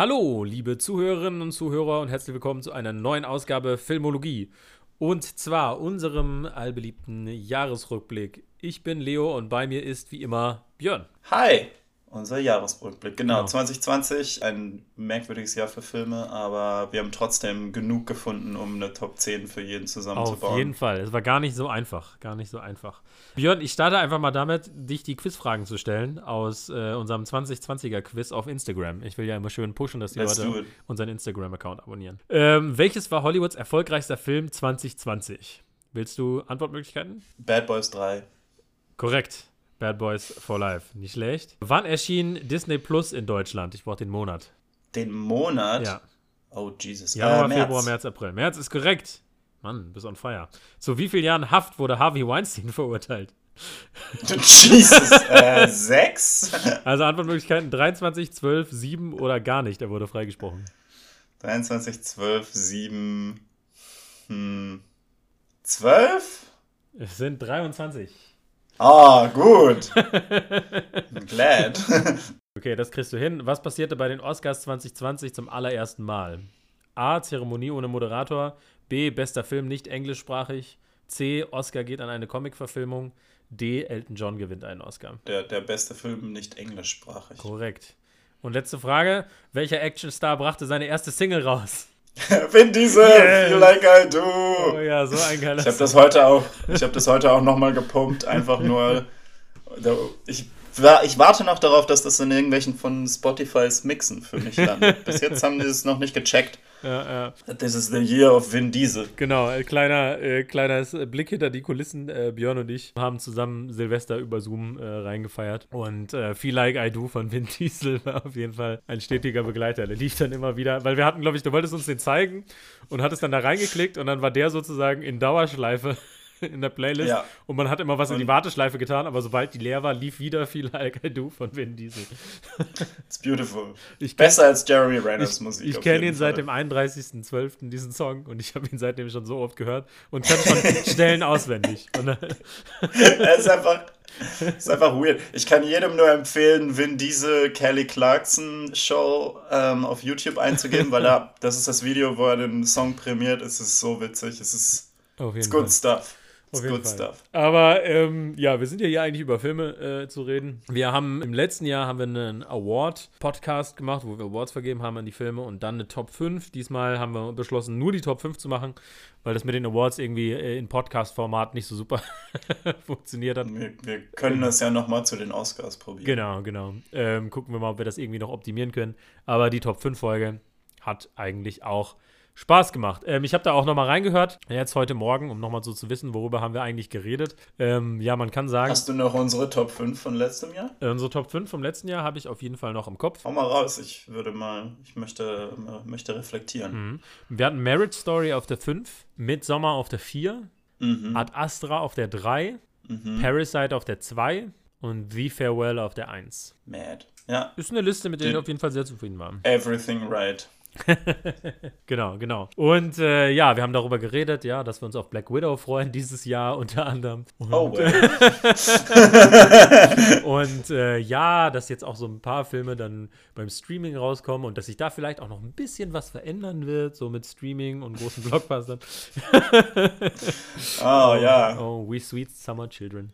Hallo, liebe Zuhörerinnen und Zuhörer und herzlich willkommen zu einer neuen Ausgabe Filmologie. Und zwar unserem allbeliebten Jahresrückblick. Ich bin Leo und bei mir ist wie immer Björn. Hi! Unser Jahresrückblick, genau. genau. 2020, ein merkwürdiges Jahr für Filme, aber wir haben trotzdem genug gefunden, um eine Top 10 für jeden zusammenzubauen. Auf jeden Fall. Es war gar nicht so einfach. Gar nicht so einfach. Björn, ich starte einfach mal damit, dich die Quizfragen zu stellen aus äh, unserem 2020er Quiz auf Instagram. Ich will ja immer schön pushen, dass die Let's Leute unseren Instagram-Account abonnieren. Ähm, welches war Hollywoods erfolgreichster Film 2020? Willst du Antwortmöglichkeiten? Bad Boys 3. Korrekt. Bad Boys for Life. Nicht schlecht. Wann erschien Disney Plus in Deutschland? Ich brauche den Monat. Den Monat? Ja. Oh, Jesus. Januar, äh, März. Februar, März, April. März ist korrekt. Mann, bis on fire. Zu wie vielen Jahren Haft wurde Harvey Weinstein verurteilt? Jesus, äh, sechs? Also Antwortmöglichkeiten 23, 12, 7 oder gar nicht. Er wurde freigesprochen. 23, 12, 7, hm, 12? Es sind 23. Ah, gut. Glad. okay, das kriegst du hin. Was passierte bei den Oscars 2020 zum allerersten Mal? A. Zeremonie ohne Moderator. B. Bester Film nicht englischsprachig. C. Oscar geht an eine Comic-Verfilmung. D. Elton John gewinnt einen Oscar. Der, der beste Film nicht englischsprachig. Korrekt. Und letzte Frage: Welcher Actionstar brachte seine erste Single raus? Vin Diesel, yes. feel like I do. Oh ja, so ein geiler Ich habe das heute auch, ich habe das heute auch nochmal gepumpt, einfach nur. Ich, ich warte noch darauf, dass das in irgendwelchen von Spotify's Mixen für mich landet. Bis jetzt haben die es noch nicht gecheckt. Ja, ja. This is the year of Vin Diesel. Genau, äh, kleiner, äh, kleiner Blick hinter die Kulissen. Äh, Björn und ich haben zusammen Silvester über Zoom äh, reingefeiert. Und äh, Feel Like I Do von Vin Diesel war auf jeden Fall ein stetiger Begleiter. Der lief dann immer wieder, weil wir hatten, glaube ich, du wolltest uns den zeigen und hattest dann da reingeklickt und dann war der sozusagen in Dauerschleife in der Playlist. Ja. Und man hat immer was in die Warteschleife getan, aber sobald die leer war, lief wieder viel Like I Do von Vin Diesel. It's beautiful. Ich Besser als Jeremy Renner's ich, Musik. Ich kenne ihn seit dem 31.12. diesen Song und ich habe ihn seitdem schon so oft gehört und kann schon Stellen auswendig. er ist einfach. ist einfach weird. Ich kann jedem nur empfehlen, Vin Diesel Kelly Clarkson Show ähm, auf YouTube einzugeben, weil da, das ist das Video, wo er den Song prämiert. Es ist so witzig. Es ist good stuff. Auf jeden Fall. Stuff. Aber ähm, ja, wir sind ja hier eigentlich über Filme äh, zu reden. Wir haben im letzten Jahr haben wir einen Award-Podcast gemacht, wo wir Awards vergeben haben an die Filme und dann eine Top 5. Diesmal haben wir beschlossen, nur die Top 5 zu machen, weil das mit den Awards irgendwie äh, in Podcast-Format nicht so super funktioniert hat. Wir, wir können das ja nochmal zu den Oscars probieren. Genau, genau. Ähm, gucken wir mal, ob wir das irgendwie noch optimieren können. Aber die Top 5-Folge hat eigentlich auch Spaß gemacht. Ähm, ich habe da auch nochmal reingehört, jetzt heute Morgen, um nochmal so zu wissen, worüber haben wir eigentlich geredet. Ähm, ja, man kann sagen. Hast du noch unsere Top 5 von letztem Jahr? Äh, unsere Top 5 vom letzten Jahr habe ich auf jeden Fall noch im Kopf. Hau mal raus, ich würde mal, ich möchte, möchte reflektieren. Mhm. Wir hatten Marriage Story auf der 5, Midsommar auf der 4, mhm. Ad Astra auf der 3, mhm. Parasite auf der 2 und The Farewell auf der 1. Mad. Ja. Ist eine Liste, mit der ich auf jeden Fall sehr zufrieden war. Everything right. genau, genau. Und äh, ja, wir haben darüber geredet, ja, dass wir uns auf Black Widow freuen dieses Jahr unter anderem. Und, oh, well. und äh, ja, dass jetzt auch so ein paar Filme dann beim Streaming rauskommen und dass sich da vielleicht auch noch ein bisschen was verändern wird, so mit Streaming und großen Blockbustern. oh, ja. Oh, we sweet summer children.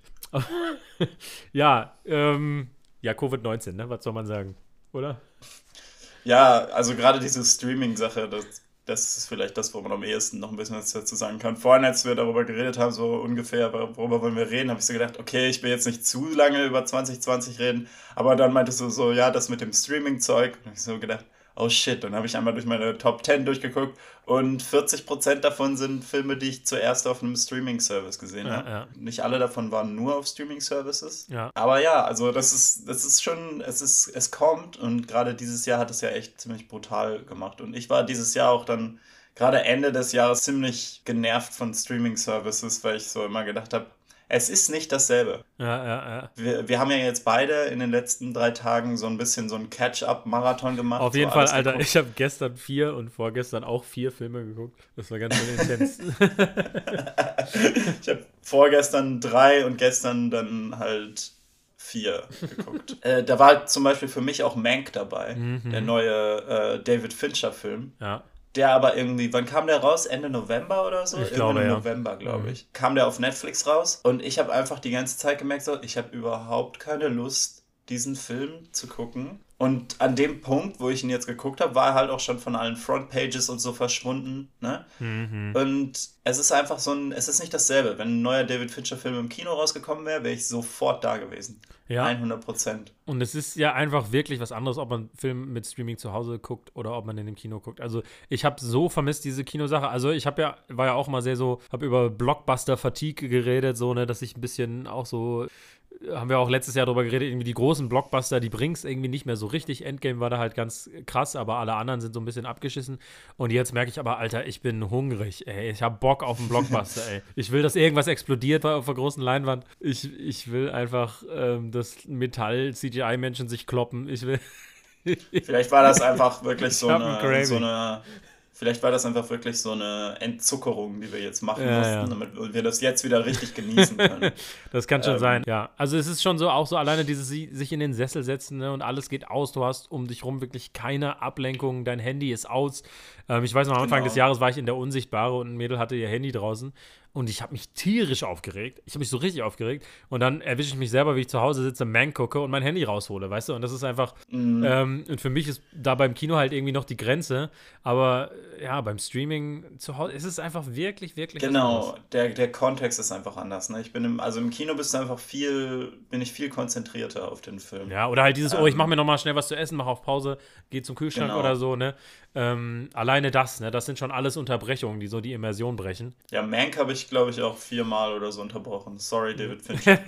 ja, ähm, ja, Covid-19, ne? Was soll man sagen? Oder? Ja, also gerade diese Streaming-Sache, das, das ist vielleicht das, wo man am ehesten noch ein bisschen was dazu sagen kann. Vorhin, als wir darüber geredet haben, so ungefähr, worüber wollen wir reden, habe ich so gedacht, okay, ich will jetzt nicht zu lange über 2020 reden, aber dann meintest du so, ja, das mit dem Streaming-Zeug. Und ich so gedacht, oh shit, dann habe ich einmal durch meine Top 10 durchgeguckt und 40% davon sind Filme, die ich zuerst auf einem Streaming-Service gesehen ja, habe. Ja. Nicht alle davon waren nur auf Streaming-Services. Ja. Aber ja, also das ist, das ist schon, es ist, es kommt und gerade dieses Jahr hat es ja echt ziemlich brutal gemacht. Und ich war dieses Jahr auch dann gerade Ende des Jahres ziemlich genervt von Streaming-Services, weil ich so immer gedacht habe, es ist nicht dasselbe. Ja, ja, ja. Wir, wir haben ja jetzt beide in den letzten drei Tagen so ein bisschen so ein Catch-up-Marathon gemacht. Auf jeden so Fall, Alter. Geguckt. Ich habe gestern vier und vorgestern auch vier Filme geguckt. Das war ganz schön intens. ich habe vorgestern drei und gestern dann halt 4 geguckt. äh, da war zum Beispiel für mich auch Mank dabei, mhm. der neue äh, David Fincher-Film. Ja. Der aber irgendwie, wann kam der raus? Ende November oder so? Ich glaube, Ende ja. November, glaube mhm. ich. Kam der auf Netflix raus und ich habe einfach die ganze Zeit gemerkt, so, ich habe überhaupt keine Lust, diesen Film zu gucken. Und an dem Punkt, wo ich ihn jetzt geguckt habe, war er halt auch schon von allen Frontpages und so verschwunden. Ne? Mhm. Und es ist einfach so ein, es ist nicht dasselbe. Wenn ein neuer David Fincher-Film im Kino rausgekommen wäre, wäre ich sofort da gewesen. Ja. 100 Prozent. Und es ist ja einfach wirklich was anderes, ob man Film mit Streaming zu Hause guckt oder ob man in dem Kino guckt. Also ich habe so vermisst diese Kinosache. Also ich habe ja, war ja auch mal sehr so, habe über Blockbuster-Fatigue geredet, so, ne, dass ich ein bisschen auch so haben wir auch letztes Jahr darüber geredet, irgendwie die großen Blockbuster, die bringst irgendwie nicht mehr so richtig. Endgame war da halt ganz krass, aber alle anderen sind so ein bisschen abgeschissen. Und jetzt merke ich aber, Alter, ich bin hungrig, ey. Ich habe Bock auf einen Blockbuster, ey. Ich will, dass irgendwas explodiert auf der großen Leinwand. Ich, ich will einfach, ähm, dass Metall-CGI-Menschen sich kloppen. Ich will. Vielleicht war das einfach wirklich so eine, so eine Vielleicht war das einfach wirklich so eine Entzuckerung, die wir jetzt machen ja, mussten, ja. damit wir das jetzt wieder richtig genießen können. das kann schon ähm, sein, ja. Also es ist schon so, auch so alleine dieses sich in den Sessel setzen ne, und alles geht aus. Du hast um dich rum wirklich keine Ablenkung, dein Handy ist aus. Ähm, ich weiß noch, am Anfang genau. des Jahres war ich in der Unsichtbare und ein Mädel hatte ihr Handy draußen und ich habe mich tierisch aufgeregt. Ich habe mich so richtig aufgeregt. Und dann erwische ich mich selber, wie ich zu Hause sitze, Man gucke und mein Handy raushole, weißt du? Und das ist einfach. Mhm. Ähm, und für mich ist da beim Kino halt irgendwie noch die Grenze. Aber ja, beim Streaming zu Hause ist es einfach wirklich, wirklich. Genau, der, der Kontext ist einfach anders. Ne? Ich bin im, also im Kino bist du einfach viel, bin ich viel konzentrierter auf den Film. Ja, oder halt dieses, ähm, oh, ich mache mir nochmal schnell was zu essen, mache auf Pause, gehe zum Kühlschrank genau. oder so, ne? Ähm, alleine das, ne? Das sind schon alles Unterbrechungen, die so die Immersion brechen. Ja, Mank habe ich, glaube ich, auch viermal oder so unterbrochen. Sorry, David Fincher.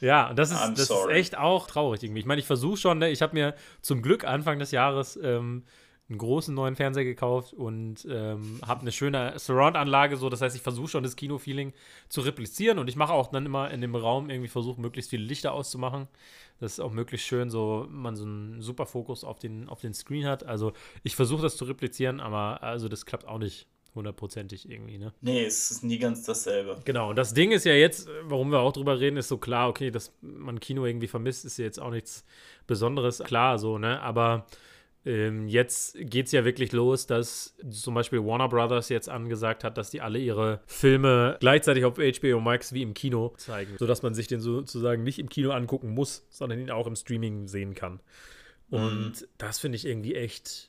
ja, das ist, das ist echt auch traurig irgendwie. Ich meine, ich versuche schon, ne? Ich habe mir zum Glück Anfang des Jahres ähm, einen großen neuen Fernseher gekauft und ähm, habe eine schöne Surround-Anlage, so das heißt, ich versuche schon das Kino-Feeling zu replizieren und ich mache auch dann immer in dem Raum irgendwie versuche, möglichst viele Lichter auszumachen. Das ist auch möglichst schön, so man so einen super Fokus auf den, auf den Screen hat. Also ich versuche das zu replizieren, aber also das klappt auch nicht hundertprozentig irgendwie, ne? Nee, es ist nie ganz dasselbe. Genau, und das Ding ist ja jetzt, warum wir auch drüber reden, ist so klar, okay, dass man Kino irgendwie vermisst, ist ja jetzt auch nichts Besonderes, klar, so, ne? Aber ähm, jetzt geht es ja wirklich los, dass zum Beispiel Warner Brothers jetzt angesagt hat, dass die alle ihre Filme gleichzeitig auf HBO Max wie im Kino zeigen, sodass man sich den sozusagen nicht im Kino angucken muss, sondern ihn auch im Streaming sehen kann. Und mhm. das finde ich irgendwie echt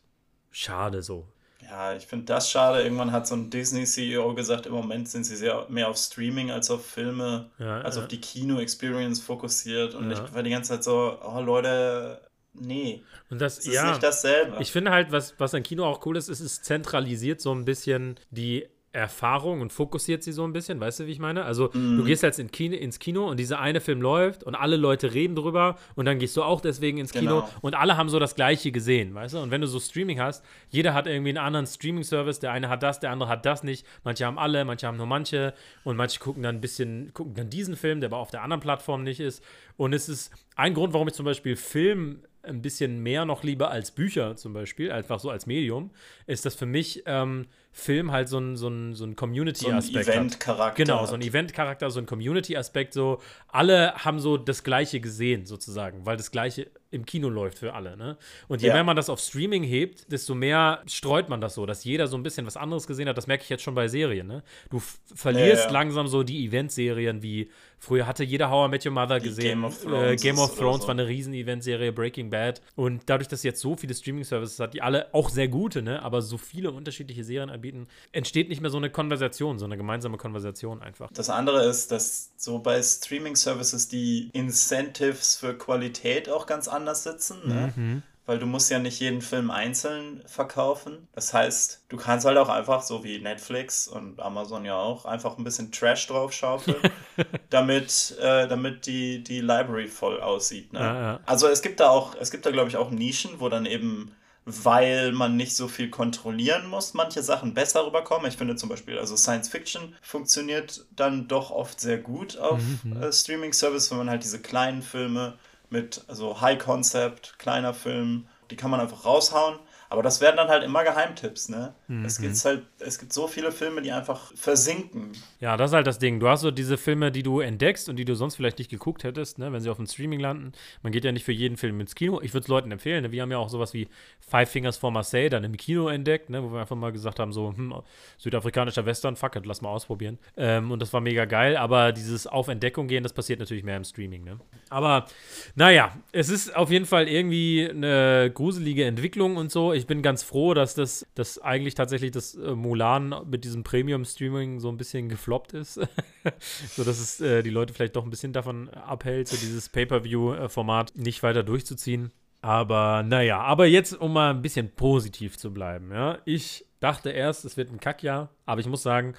schade so. Ja, ich finde das schade. Irgendwann hat so ein Disney-CEO gesagt, im Moment sind sie sehr mehr auf Streaming als auf Filme, ja, als ja. auf die Kino-Experience fokussiert. Und ja. ich war die ganze Zeit so, oh Leute, nee. Und das, das ist ja, nicht dasselbe. Ich finde halt, was, was an Kino auch cool ist, ist, es zentralisiert so ein bisschen die Erfahrung und fokussiert sie so ein bisschen, weißt du, wie ich meine? Also, mm. du gehst jetzt in Kino, ins Kino und dieser eine Film läuft und alle Leute reden drüber und dann gehst du auch deswegen ins Kino genau. und alle haben so das Gleiche gesehen, weißt du? Und wenn du so Streaming hast, jeder hat irgendwie einen anderen Streaming-Service, der eine hat das, der andere hat das nicht. Manche haben alle, manche haben nur manche und manche gucken dann ein bisschen, gucken dann diesen Film, der aber auf der anderen Plattform nicht ist. Und es ist ein Grund, warum ich zum Beispiel Film ein bisschen mehr noch lieber als Bücher zum Beispiel, einfach so als Medium, ist das für mich ähm, Film halt so ein, so ein, so ein Community-Aspekt so ein Event-Charakter. Genau, so ein Event-Charakter, so ein Community-Aspekt. So, alle haben so das Gleiche gesehen, sozusagen, weil das Gleiche im Kino läuft für alle. Ne? Und je ja. mehr man das auf Streaming hebt, desto mehr streut man das so, dass jeder so ein bisschen was anderes gesehen hat. Das merke ich jetzt schon bei Serien. Ne? Du verlierst ja, ja. langsam so die Event-Serien wie früher hatte jeder How I Met Your Mother gesehen. Game of Thrones, äh, Game of Thrones so. war eine riesen Event-Serie, Breaking Bad. Und dadurch, dass jetzt so viele Streaming-Services hat, die alle auch sehr gute, ne, aber so viele unterschiedliche Serien anbieten, entsteht nicht mehr so eine Konversation, so eine gemeinsame Konversation einfach. Das andere ist, dass so bei Streaming-Services die Incentives für Qualität auch ganz anders sitzen. Ne? Mhm weil du musst ja nicht jeden Film einzeln verkaufen. Das heißt, du kannst halt auch einfach, so wie Netflix und Amazon ja auch, einfach ein bisschen Trash drauf schaufeln, damit, äh, damit die, die Library voll aussieht. Ne? Ja, ja. Also es gibt da auch, es gibt da, glaube ich, auch Nischen, wo dann eben weil man nicht so viel kontrollieren muss, manche Sachen besser rüberkommen. Ich finde zum Beispiel, also Science Fiction funktioniert dann doch oft sehr gut auf mhm. äh, Streaming-Service, wenn man halt diese kleinen Filme mit also High Concept, kleiner Film, die kann man einfach raushauen. Aber das werden dann halt immer Geheimtipps, ne? Mhm. Es gibt halt, es gibt so viele Filme, die einfach versinken. Ja, das ist halt das Ding. Du hast so diese Filme, die du entdeckst und die du sonst vielleicht nicht geguckt hättest, ne, wenn sie auf dem Streaming landen. Man geht ja nicht für jeden Film ins Kino. Ich würde es Leuten empfehlen. Ne? Wir haben ja auch sowas wie Five Fingers for Marseille dann im Kino entdeckt, ne, wo wir einfach mal gesagt haben, so, hm, südafrikanischer Western, fuck it, lass mal ausprobieren. Ähm, und das war mega geil. Aber dieses Auf Entdeckung gehen, das passiert natürlich mehr im Streaming, ne? Aber naja, es ist auf jeden Fall irgendwie eine gruselige Entwicklung und so. Ich bin ganz froh, dass das dass eigentlich tatsächlich das äh, Mulan mit diesem Premium-Streaming so ein bisschen gefloppt ist. so dass es äh, die Leute vielleicht doch ein bisschen davon abhält, so dieses Pay-Per-View-Format nicht weiter durchzuziehen. Aber naja, aber jetzt, um mal ein bisschen positiv zu bleiben, ja. Ich dachte erst, es wird ein Kackjahr, aber ich muss sagen,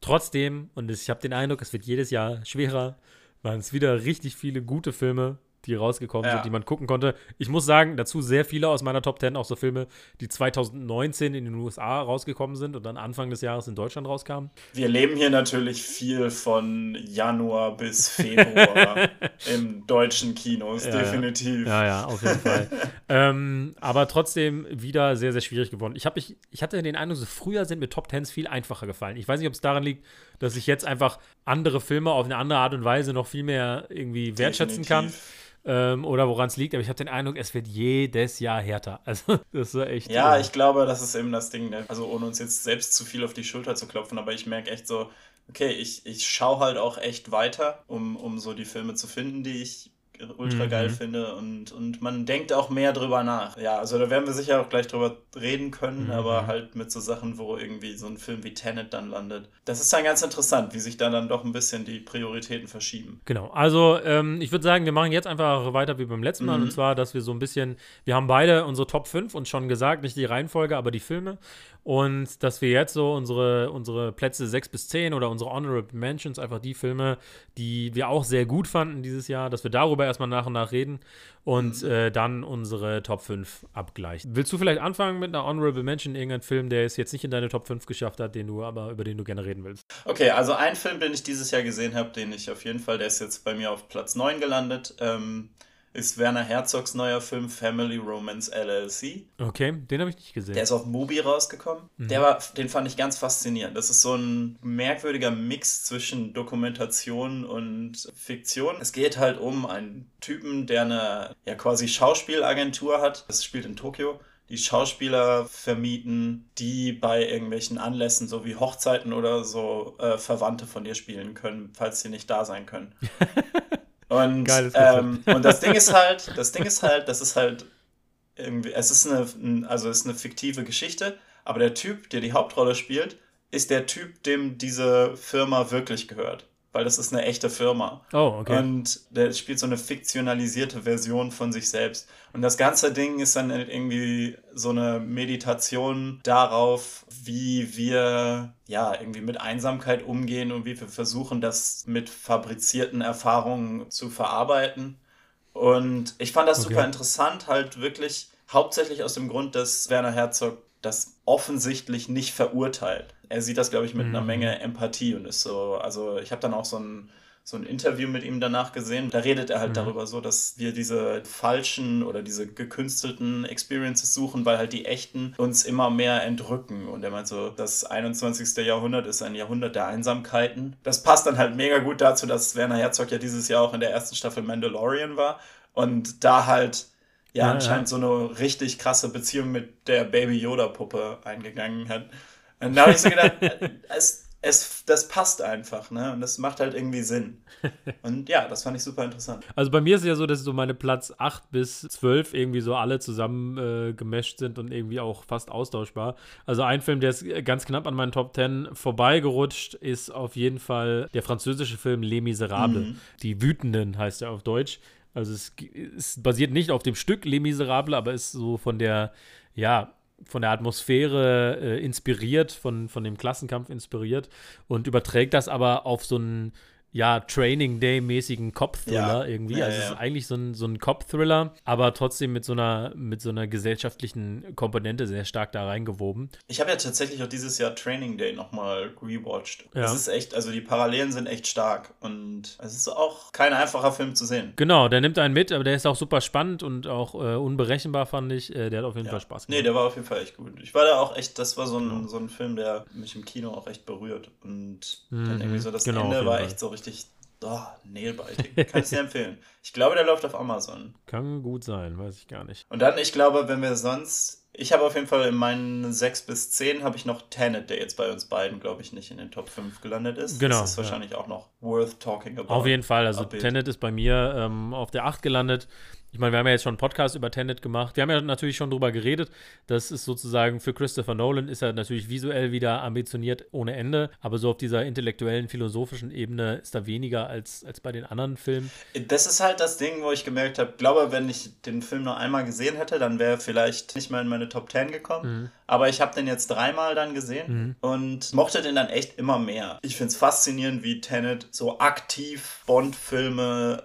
trotzdem, und ich habe den Eindruck, es wird jedes Jahr schwerer, waren es wieder richtig viele gute Filme, die rausgekommen ja. sind, die man gucken konnte. Ich muss sagen, dazu sehr viele aus meiner Top 10 auch so Filme, die 2019 in den USA rausgekommen sind und dann Anfang des Jahres in Deutschland rauskamen. Wir leben hier natürlich viel von Januar bis Februar im deutschen Kinos, ja, definitiv. Ja, ja, auf jeden Fall. ähm, aber trotzdem wieder sehr, sehr schwierig geworden. Ich, hab, ich, ich hatte den Eindruck, so früher sind mir Top 10s viel einfacher gefallen. Ich weiß nicht, ob es daran liegt, dass ich jetzt einfach andere Filme auf eine andere Art und Weise noch viel mehr irgendwie wertschätzen Definitiv. kann ähm, oder woran es liegt, aber ich habe den Eindruck, es wird jedes Jahr härter. Also, das ist echt. Ja, ich glaube, das ist eben das Ding. Ne? Also, ohne uns jetzt selbst zu viel auf die Schulter zu klopfen, aber ich merke echt so, okay, ich, ich schaue halt auch echt weiter, um, um so die Filme zu finden, die ich ultra geil mhm. finde und, und man denkt auch mehr drüber nach. Ja, also da werden wir sicher auch gleich drüber reden können, mhm. aber halt mit so Sachen, wo irgendwie so ein Film wie Tenet dann landet. Das ist dann ganz interessant, wie sich da dann doch ein bisschen die Prioritäten verschieben. Genau, also ähm, ich würde sagen, wir machen jetzt einfach weiter wie beim letzten Mal mhm. und zwar, dass wir so ein bisschen, wir haben beide unsere Top 5 und schon gesagt, nicht die Reihenfolge, aber die Filme und dass wir jetzt so unsere, unsere Plätze 6 bis 10 oder unsere Honorable Mentions, einfach die Filme, die wir auch sehr gut fanden dieses Jahr, dass wir darüber erstmal nach und nach reden und mhm. äh, dann unsere Top 5 abgleichen. Willst du vielleicht anfangen mit einer Honorable Mention, irgendein Film, der es jetzt nicht in deine Top 5 geschafft hat, den du aber über den du gerne reden willst? Okay, also ein Film, den ich dieses Jahr gesehen habe, den ich auf jeden Fall, der ist jetzt bei mir auf Platz 9 gelandet. Ähm, ist Werner Herzogs neuer Film Family Romance LLC. Okay, den habe ich nicht gesehen. Der ist auf Mubi rausgekommen. Mhm. Der war, den fand ich ganz faszinierend. Das ist so ein merkwürdiger Mix zwischen Dokumentation und Fiktion. Es geht halt um einen Typen, der eine ja quasi Schauspielagentur hat. Das spielt in Tokio die Schauspieler vermieten, die bei irgendwelchen Anlässen, so wie Hochzeiten oder so, äh, Verwandte von dir spielen können, falls sie nicht da sein können. Und, ähm, und das Ding ist halt, das Ding ist halt, das ist halt irgendwie, es ist eine, also es ist eine fiktive Geschichte, aber der Typ, der die Hauptrolle spielt, ist der Typ, dem diese Firma wirklich gehört weil das ist eine echte Firma. Oh, okay. Und der spielt so eine fiktionalisierte Version von sich selbst. Und das ganze Ding ist dann irgendwie so eine Meditation darauf, wie wir ja irgendwie mit Einsamkeit umgehen und wie wir versuchen, das mit fabrizierten Erfahrungen zu verarbeiten. Und ich fand das okay. super interessant, halt wirklich hauptsächlich aus dem Grund, dass Werner Herzog das offensichtlich nicht verurteilt. Er sieht das, glaube ich, mit mhm. einer Menge Empathie und ist so, also ich habe dann auch so ein, so ein Interview mit ihm danach gesehen. Da redet er halt mhm. darüber so, dass wir diese falschen oder diese gekünstelten Experiences suchen, weil halt die echten uns immer mehr entrücken. Und er meint so, das 21. Jahrhundert ist ein Jahrhundert der Einsamkeiten. Das passt dann halt mega gut dazu, dass Werner Herzog ja dieses Jahr auch in der ersten Staffel Mandalorian war und da halt ja, ja anscheinend ja. so eine richtig krasse Beziehung mit der Baby Yoda-Puppe eingegangen hat. Und da habe ich so gedacht, es, es, das passt einfach, ne? Und das macht halt irgendwie Sinn. Und ja, das fand ich super interessant. Also bei mir ist es ja so, dass so meine Platz 8 bis 12 irgendwie so alle zusammen äh, gemescht sind und irgendwie auch fast austauschbar. Also ein Film, der ist ganz knapp an meinen Top 10 vorbeigerutscht, ist auf jeden Fall der französische Film Les Miserables. Mhm. Die Wütenden heißt er auf Deutsch. Also es, es, basiert nicht auf dem Stück Les Miserables, aber ist so von der, ja, von der Atmosphäre äh, inspiriert, von, von dem Klassenkampf inspiriert und überträgt das aber auf so einen ja, Training Day-mäßigen Cop-Thriller Ja. irgendwie. Also ja, es ist eigentlich so ein, so ein Cop-Thriller, aber trotzdem mit so einer, mit so einer gesellschaftlichen Komponente sehr stark da reingewoben. Ich habe ja tatsächlich auch dieses Jahr Training Day nochmal rewatcht. Ja. Es ist echt, also die Parallelen sind echt stark und es ist auch kein einfacher Film zu sehen. Genau, der nimmt einen mit, aber der ist auch super spannend und auch äh, unberechenbar, fand ich. Äh, der hat auf jeden Fall Spaß Nee, gemacht. der war auf jeden Fall echt gut. Ich war da auch echt, das war so ein, so ein Film, der mich im Kino auch echt berührt. Und dann irgendwie so das genau, Ende war echt so richtig, oh, nailbiting. Kann ich sehr empfehlen. Ich glaube, der läuft auf Amazon. Kann gut sein, weiß ich gar nicht. Und dann, ich glaube, wenn wir sonst. Ich habe auf jeden Fall in meinen 6 bis 10 habe ich noch Tenet, der jetzt bei uns beiden, glaube ich, nicht in den Top 5 gelandet ist. Genau, Das ist ja. wahrscheinlich auch noch worth talking about. Auf jeden Fall. Also. Tenet ist bei mir ähm, auf der 8 gelandet. Ich meine, wir haben ja jetzt schon einen Podcast über Tenet gemacht. Wir haben ja natürlich schon drüber geredet. Das ist sozusagen für Christopher Nolan ist er natürlich visuell wieder ambitioniert ohne Ende. Aber so auf dieser intellektuellen, philosophischen Ebene ist da weniger als, als bei den anderen Filmen. Das ist halt das Ding, wo ich gemerkt habe, glaube, wenn ich den Film nur einmal gesehen hätte, dann wäre er vielleicht nicht mal in meine Top 10 gekommen. Mhm. Aber ich habe den jetzt dreimal dann gesehen und mochte den dann echt immer mehr. Ich finde es faszinierend, wie Tenet so aktiv Bond-Filme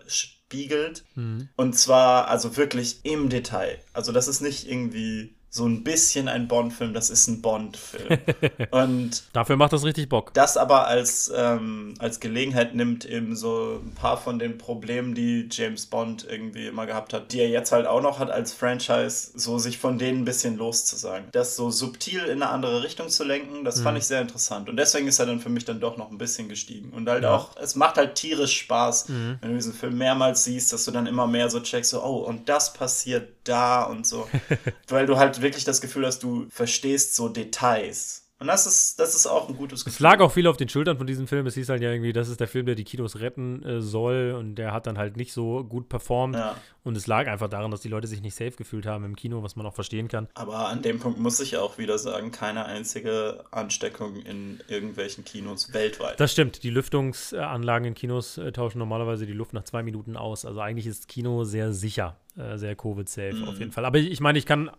spiegelt. Mhm. Und zwar also wirklich im Detail. Also das ist nicht irgendwie so ein bisschen ein Bond-Film, das ist ein Bond-Film. und Dafür macht das richtig Bock. das aber als, ähm, als Gelegenheit nimmt, eben so ein paar von den Problemen, die James Bond irgendwie immer gehabt hat, die er jetzt halt auch noch hat als Franchise, so sich von denen ein bisschen loszusagen. Das so subtil in eine andere Richtung zu lenken, das fand ich sehr interessant. Und deswegen ist er dann für mich dann doch noch ein bisschen gestiegen. Und halt auch, es macht halt tierisch Spaß, wenn du diesen Film mehrmals siehst, dass du dann immer mehr so checkst, so, oh, und das passiert da und so. Weil du halt wirklich das Gefühl hast, du verstehst so Details. Und das ist, das ist auch ein gutes Es lag auch viel auf den Schultern von diesem Film. Es hieß halt ja irgendwie, das ist der Film, der die Kinos retten äh, soll. Und der hat dann halt nicht so gut performt. Ja. Und es lag einfach daran, dass die Leute sich nicht safe gefühlt haben im Kino, was man auch verstehen kann. Aber an dem Punkt muss ich auch wieder sagen, keine einzige Ansteckung in irgendwelchen Kinos weltweit. Das stimmt. Die Lüftungsanlagen in Kinos äh, tauschen normalerweise die Luft nach zwei Minuten aus. Also eigentlich ist Kino sehr sicher, äh, sehr Covid-safe Mhm. auf jeden Fall. Aber ich meine, ich kann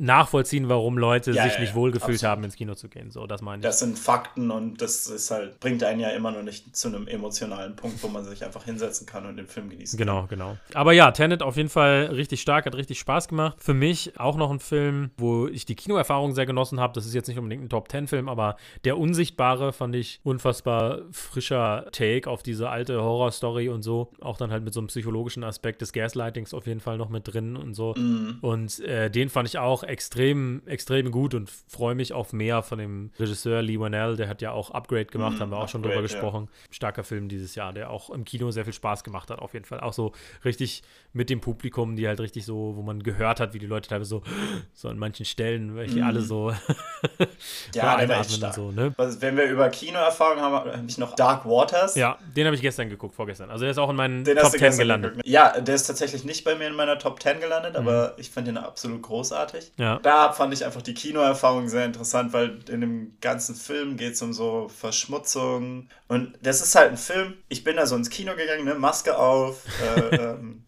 nachvollziehen, warum Leute Ja, sich ja, nicht wohlgefühlt absolut. haben, ins Kino zu gehen. So, das meine ich. das sind Fakten und das ist halt, bringt einen ja immer noch nicht zu einem emotionalen Punkt, wo man sich einfach hinsetzen kann und den Film genießen kann. Genau, genau. Aber ja, Tenet auf jeden Fall richtig stark, hat richtig Spaß gemacht. Für mich auch noch ein Film, wo ich die Kinoerfahrung sehr genossen habe. Das ist jetzt nicht unbedingt ein Top-10-Film, aber Der Unsichtbare fand ich unfassbar frischer Take auf diese alte Horror-Story und so. Auch dann halt mit so einem psychologischen Aspekt des Gaslightings auf jeden Fall noch mit drin und so. Mhm. Und äh, den fand ich auch extrem, extrem gut und freue mich auf mehr von dem Regisseur Lee Wanell. Der hat ja auch Upgrade gemacht, Mhm, haben wir auch schon Upgrade, drüber ja. gesprochen. Starker Film dieses Jahr, der auch im Kino sehr viel Spaß gemacht hat, auf jeden Fall. Auch so richtig mit dem Publikum, die halt richtig so, wo man gehört hat, wie die Leute teilweise so, so an manchen Stellen, welche Mhm. alle so Ja, der war echt stark. so, ne? Was, wenn wir über Kinoerfahrung haben, habe ich noch Dark Waters. Ja, den habe ich gestern geguckt, vorgestern. Also der ist auch in meinen Den Top hast du 10 gestern gelandet. geguckt, ne? Ja, der ist tatsächlich nicht bei mir in meiner Top 10 gelandet, aber ich fand den absolut großartig. Ja. Da fand ich einfach die Kinoerfahrung sehr interessant, weil in dem ganzen Film geht es um so Verschmutzung. Und das ist halt ein Film, ich bin da so ins Kino gegangen, ne? Maske auf, äh, ähm,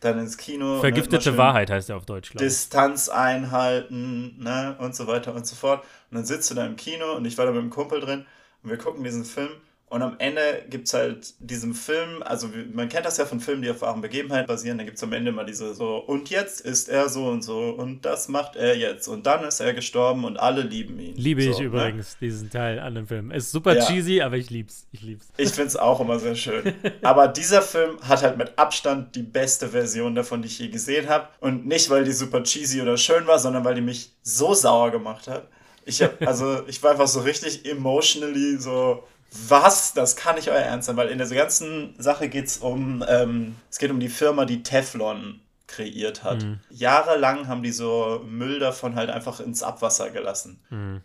dann ins Kino. Vergiftete ne? Immer schön Wahrheit heißt der auf Deutsch, glaube ich. Distanz einhalten, ne, und so weiter und so fort. Und dann sitzt du da im Kino und ich war da mit einem Kumpel drin und wir gucken diesen Film und am Ende gibt es halt diesem Film, also man kennt das ja von Filmen, die auf wahren Begebenheiten basieren, da gibt es am Ende immer diese so, und jetzt ist er so und so und das macht er jetzt und dann ist er gestorben und alle lieben ihn. Liebe so, ich ne? übrigens, diesen Teil an dem Film. Ist super Ja. cheesy, aber ich lieb's. Ich lieb's. Ich finde es auch immer sehr schön. Aber dieser Film hat halt mit Abstand die beste Version davon, die ich je gesehen habe. Und nicht, weil die super cheesy oder schön war, sondern weil die mich so sauer gemacht hat. Ich hab, also ich war einfach so richtig emotionally so, was? Das kann nicht euer Ernst sein, weil in dieser ganzen Sache geht es um, ähm, es geht um die Firma, die Teflon kreiert hat. Jahrelang haben die so Müll davon halt einfach ins Abwasser gelassen.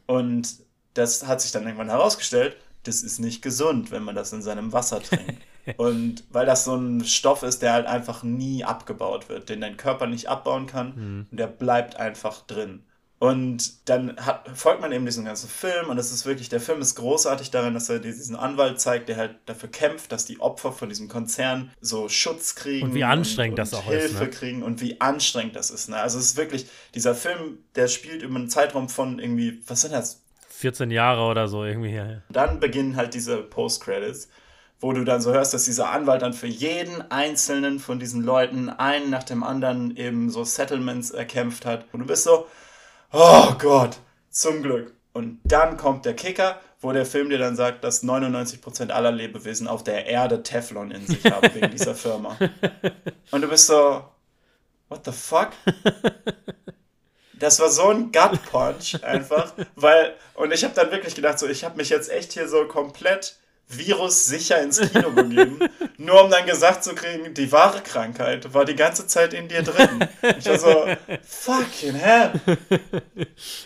Und das hat sich dann irgendwann herausgestellt, das ist nicht gesund, wenn man das in seinem Wasser trinkt. Und weil das so ein Stoff ist, der halt einfach nie abgebaut wird, den dein Körper nicht abbauen kann und der bleibt einfach drin. Und dann hat, folgt man eben diesem ganzen Film und es ist wirklich, der Film ist großartig darin, dass er diesen Anwalt zeigt, der halt dafür kämpft, dass die Opfer von diesem Konzern so Schutz kriegen. Und wie anstrengend und, das auch Hilfe ist, ne? kriegen und wie anstrengend das ist. Ne? Also es ist wirklich, dieser Film, der spielt über einen Zeitraum von irgendwie, was sind das, 14 Jahre oder so irgendwie. Ja. dann beginnen halt diese Post-Credits, wo du dann so hörst, dass dieser Anwalt dann für jeden einzelnen von diesen Leuten einen nach dem anderen eben so Settlements erkämpft hat. Und du bist so, oh Gott, zum Glück. Und dann kommt der Kicker, wo der Film dir dann sagt, dass 99% aller Lebewesen auf der Erde Teflon in sich haben wegen dieser Firma. Und du bist so, what the fuck? Das war so ein Gut Punch einfach, weil und ich habe dann wirklich gedacht so, ich habe mich jetzt echt hier so komplett virussicher ins Kino begeben, nur um dann gesagt zu kriegen, die wahre Krankheit war die ganze Zeit in dir drin. Ich war so, fucking hell.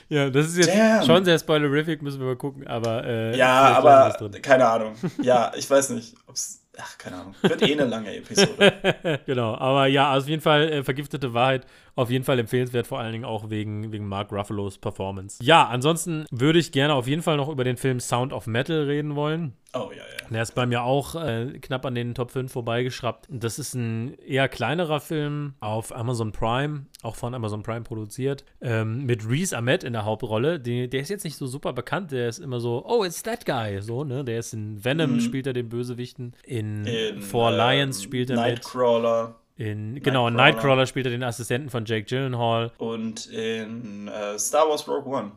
Ja, das ist jetzt Damn. schon sehr spoilerific, müssen wir mal gucken, aber. Äh, ja, aber keine Ahnung. Ja, ich weiß nicht, ob es Ach, keine Ahnung. Wird eh eine lange Episode. genau, aber ja, also auf jeden Fall äh, vergiftete Wahrheit. Auf jeden Fall empfehlenswert, vor allen Dingen auch wegen, wegen Mark Ruffalos Performance. Ja, ansonsten würde ich gerne auf jeden Fall noch über den Film Sound of Metal reden wollen. Oh ja, ja. Der ist bei mir auch äh, knapp an den Top 5 vorbeigeschraubt. Das ist ein eher kleinerer Film auf Amazon Prime, auch von Amazon Prime produziert, ähm, mit Reese Ahmed in der Hauptrolle. Die, der ist jetzt nicht so super bekannt, der ist immer so, oh, it's that guy, so, ne? Der ist in Venom, mhm. spielt er den Bösewichten. In, in Four äh, Lions spielt er Nightcrawler. mit. In, genau, in Nightcrawler spielt er den Assistenten von Jake Gyllenhaal. Und in äh, Star Wars Rogue One.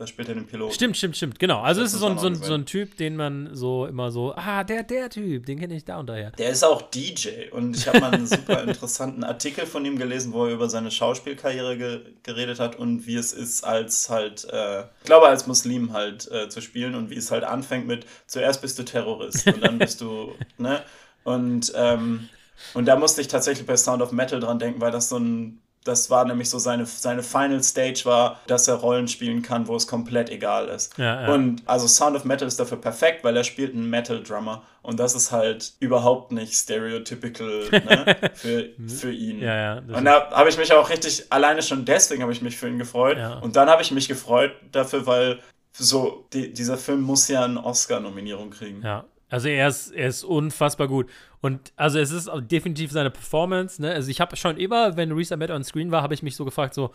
Da spielt er den Piloten. Stimmt, stimmt, stimmt, genau. Also es ist so ein, so, ein, so ein Typ, den man so immer so, ah, der, der Typ, den kenne ich da und daher. Der ist auch DJ und ich habe mal einen super interessanten Artikel von ihm gelesen, wo er über seine Schauspielkarriere ge geredet hat und wie es ist, als halt, äh, ich glaube, als Muslim halt äh, zu spielen und wie es halt anfängt mit, zuerst bist du Terrorist und dann bist du, ne? Und, ähm, und da musste ich tatsächlich bei Sound of Metal dran denken, weil das so ein das war nämlich so seine, seine Final Stage war, dass er Rollen spielen kann, wo es komplett egal ist. Ja, ja. Und also Sound of Metal ist dafür perfekt, weil er spielt einen Metal Drummer und das ist halt überhaupt nicht stereotypical ne, für, für ihn. Ja, und da habe ich mich auch richtig, alleine schon deswegen habe ich mich für ihn gefreut. Und dann habe ich mich gefreut dafür, weil so die, dieser Film muss ja eine Oscar-Nominierung kriegen. Ja, also er ist, er ist unfassbar gut. Und also es ist definitiv seine Performance, ne? Also ich habe schon immer, wenn Reese Ahmed on Screen war, habe ich mich so gefragt, so,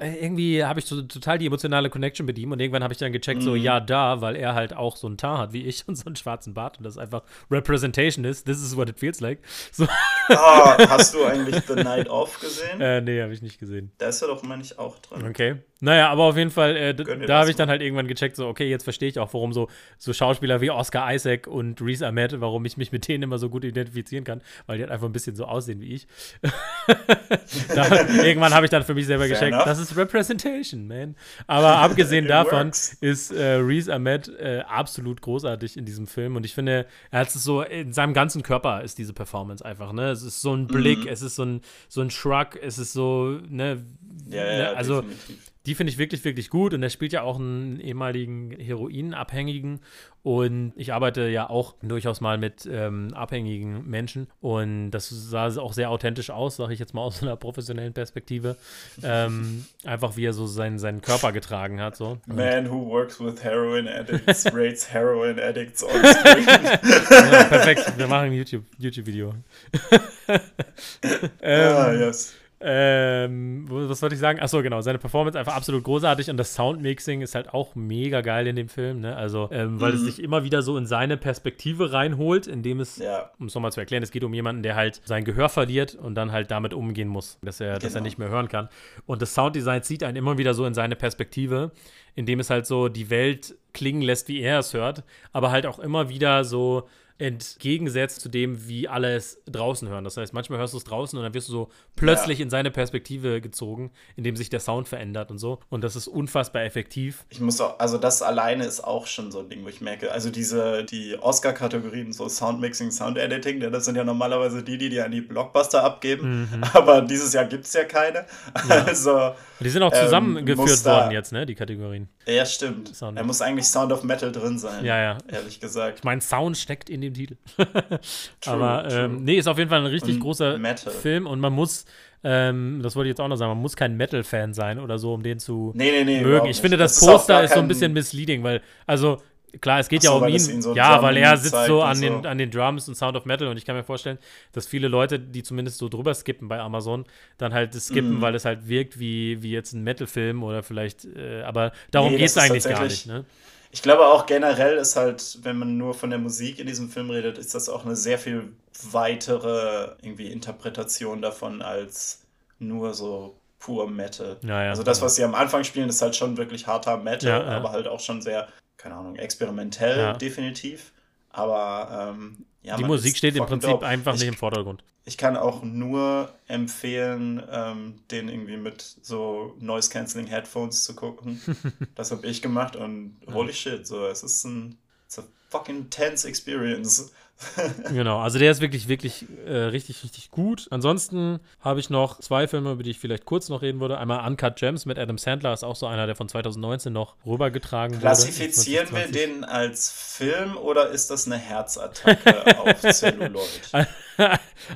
äh, irgendwie habe ich so total die emotionale Connection mit ihm und irgendwann habe ich dann gecheckt, mhm. so ja, da, weil er halt auch so ein Tar hat wie ich und so einen schwarzen Bart und das einfach Representation ist. This is what it feels like. So. Ah, hast du eigentlich The Night Off gesehen? Äh, nee, habe ich nicht gesehen. Da ist er doch, meine ich, auch drin. Okay. Naja, aber auf jeden Fall, äh, da habe ich dann halt irgendwann gecheckt, so, okay, jetzt verstehe ich auch, warum so, so Schauspieler wie Oscar Isaac und Reese Ahmed, warum ich mich mit denen immer so gut identifizieren kann, weil die halt einfach ein bisschen so aussehen wie ich. da, irgendwann habe ich dann für mich selber Fair gecheckt, enough. das ist Representation, man. Aber abgesehen davon works. ist äh, Reese Ahmed äh, absolut großartig in diesem Film und ich finde, er hat es so, in seinem ganzen Körper ist diese Performance einfach, ne? Es ist so ein Blick, mhm. es ist so ein, so ein Shrug, es ist so, ne? Ja, ja, ne? also definitiv die finde ich wirklich, wirklich gut. Und er spielt ja auch einen ehemaligen Heroinabhängigen. Und ich arbeite ja auch durchaus mal mit ähm, abhängigen Menschen. Und das sah auch sehr authentisch aus, sage ich jetzt mal aus einer professionellen Perspektive. ähm, einfach wie er so seinen, seinen Körper getragen hat. So. Man who works with heroin addicts rates heroin addicts on screen. ja, perfekt. Wir machen ein YouTube-Video. YouTube ähm, ah, yes. Ähm, was wollte ich sagen? Achso, genau. Seine Performance einfach absolut großartig und das Soundmixing ist halt auch mega geil in dem Film, ne? Also, ähm, weil mhm. es sich immer wieder so in seine Perspektive reinholt, indem es, ja. um es nochmal zu erklären, es geht um jemanden, der halt sein Gehör verliert und dann halt damit umgehen muss, dass er, genau. dass er genau. nicht mehr hören kann. Und das Sounddesign zieht einen immer wieder so in seine Perspektive, indem es halt so die Welt klingen lässt, wie er es hört, aber halt auch immer wieder so entgegensetzt zu dem, wie alle es draußen hören. Das heißt, manchmal hörst du es draußen und dann wirst du so plötzlich ja. in seine Perspektive gezogen, indem sich der Sound verändert und so. Und das ist unfassbar effektiv. Ich muss auch, also das alleine ist auch schon so ein Ding, wo ich merke, also diese, die Oscar-Kategorien, so Soundmixing, Sound-Editing, das sind ja normalerweise die, die die an die Blockbuster abgeben. Mhm. Aber dieses Jahr gibt es ja keine. Ja. Also. Die sind auch ähm, zusammengeführt ähm, worden jetzt, ne, die Kategorien. Ja, stimmt. Sound er muss eigentlich Sound of Metal drin sein. Ja, ja. Ehrlich gesagt. Ich meine, Sound steckt in dem Titel. true, Aber ähm, nee, ist auf jeden Fall ein richtig und großer Metal. Film und man muss, ähm, das wollte ich jetzt auch noch sagen, man muss kein Metal-Fan sein oder so, um den zu nee, nee, nee, mögen. Ich finde, das, das Poster ist, ist so ein bisschen misleading, weil, also klar, es geht so, ja um ihn. ihn so ja, weil er sitzt so an, den, so. an den Drums und Sound of Metal und ich kann mir vorstellen, dass viele Leute, die zumindest so drüber skippen bei Amazon, dann halt skippen, mm. weil es halt wirkt wie, wie jetzt ein Metal-Film oder vielleicht, äh, aber darum nee, geht es eigentlich gar nicht. Ne? Ich glaube auch generell ist halt, wenn man nur von der Musik in diesem Film redet, ist das auch eine sehr viel weitere irgendwie Interpretation davon als nur so pur Metal. Ja, ja, also das, was sie am Anfang spielen, ist halt schon wirklich harter Metal, Ja, aber halt auch schon sehr, keine Ahnung, experimentell definitiv. Aber ähm, ja, Die Musik steht im Prinzip dope. einfach ich, nicht im Vordergrund. Ich kann auch nur empfehlen, ähm, den irgendwie mit so Noise-Canceling Headphones zu gucken. das habe ich gemacht und holy shit, so, es ist ein it's a fucking tense experience. Genau, also der ist wirklich, wirklich äh, richtig, richtig gut. Ansonsten habe ich noch zwei Filme, über die ich vielleicht kurz noch reden würde. Einmal Uncut Gems mit Adam Sandler, ist auch so einer, der von 2019 noch rübergetragen wurde. Klassifizieren wir 2020. den als Film oder ist das eine Herzattacke auf Celluloid?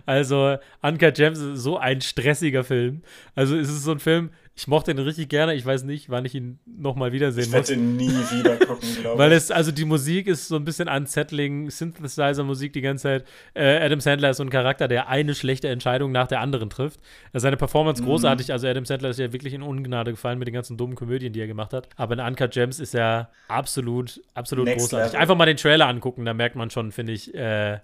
Also, Uncut Gems ist so ein stressiger Film. Also, es ist so ein Film, ich mochte ihn richtig gerne. Ich weiß nicht, wann ich ihn nochmal wiedersehen Ich muss. werde den nie wieder gucken, glaube ich. Weil es, also die Musik ist so ein bisschen unsettling, Synthesizer-Musik die ganze Zeit. Äh, Adam Sandler ist so ein Charakter, der eine schlechte Entscheidung nach der anderen trifft. Seine Performance großartig. Also Adam Sandler ist ja wirklich in Ungnade gefallen mit den ganzen dummen Komödien, die er gemacht hat. Aber in Uncut Gems ist er absolut, absolut Next großartig. level. Einfach mal den Trailer angucken, da merkt man schon, finde ich, äh, äh,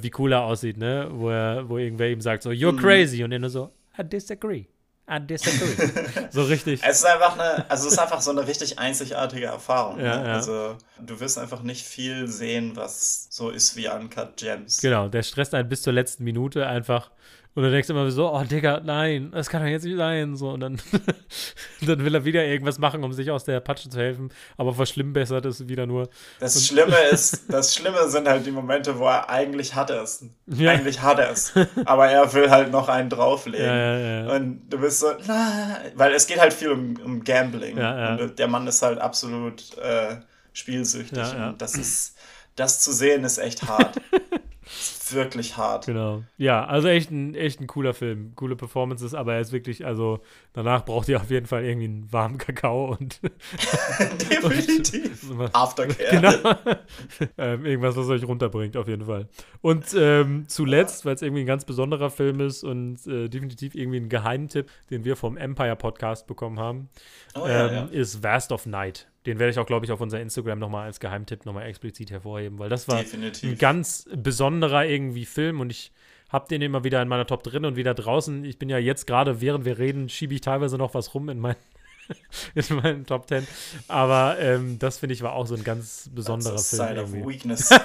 wie cool er aussieht, ne? Wo, er, wo irgendwer ihm sagt so, you're crazy. Und er nur so, I disagree. I disagree. so richtig. Es ist einfach eine, also es ist einfach so eine richtig einzigartige Erfahrung. Ja, ne? ja. Also du wirst einfach nicht viel sehen, was so ist wie Uncut Gems. Genau, der stresst einen bis zur letzten Minute einfach. Und du denkst immer so, oh Digga, nein, das kann doch jetzt nicht sein. So, und dann, dann will er wieder irgendwas machen, um sich aus der Patsche zu helfen. Aber verschlimmbessert es wieder nur. Das Schlimme ist, das Schlimme sind halt die Momente, wo er eigentlich hat es. Ja. Eigentlich hat er es. Aber er will halt noch einen drauflegen. Ja, ja. Und du bist so, na, weil es geht halt viel um, um Gambling. Und der Mann ist halt absolut äh, spielsüchtig. Und das ist, das zu sehen ist echt hart. wirklich hart. Genau. Ja, also echt ein, echt ein cooler Film. Coole Performances, aber er ist wirklich, also danach braucht ihr auf jeden Fall irgendwie einen warmen Kakao und Definitiv. und- Aftercare. Genau. ähm, irgendwas, was euch runterbringt, auf jeden Fall. Und ähm, zuletzt, weil es irgendwie ein ganz besonderer Film ist und äh, definitiv irgendwie ein Geheimtipp, den wir vom Empire Podcast bekommen haben, Oh, ja, ähm, ja. ist Vast of Night. Den werde ich auch, glaube ich, auf unser Instagram nochmal als Geheimtipp nochmal explizit hervorheben, weil das war Definitiv. ein ganz besonderer irgendwie Film und ich habe den immer wieder in meiner Top drin und wieder draußen. Ich bin ja jetzt gerade, während wir reden, schiebe ich teilweise noch was rum in meinen in meinen Top 10. Aber ähm, das finde ich war auch so ein ganz besonderer That's a Film. sign of weakness.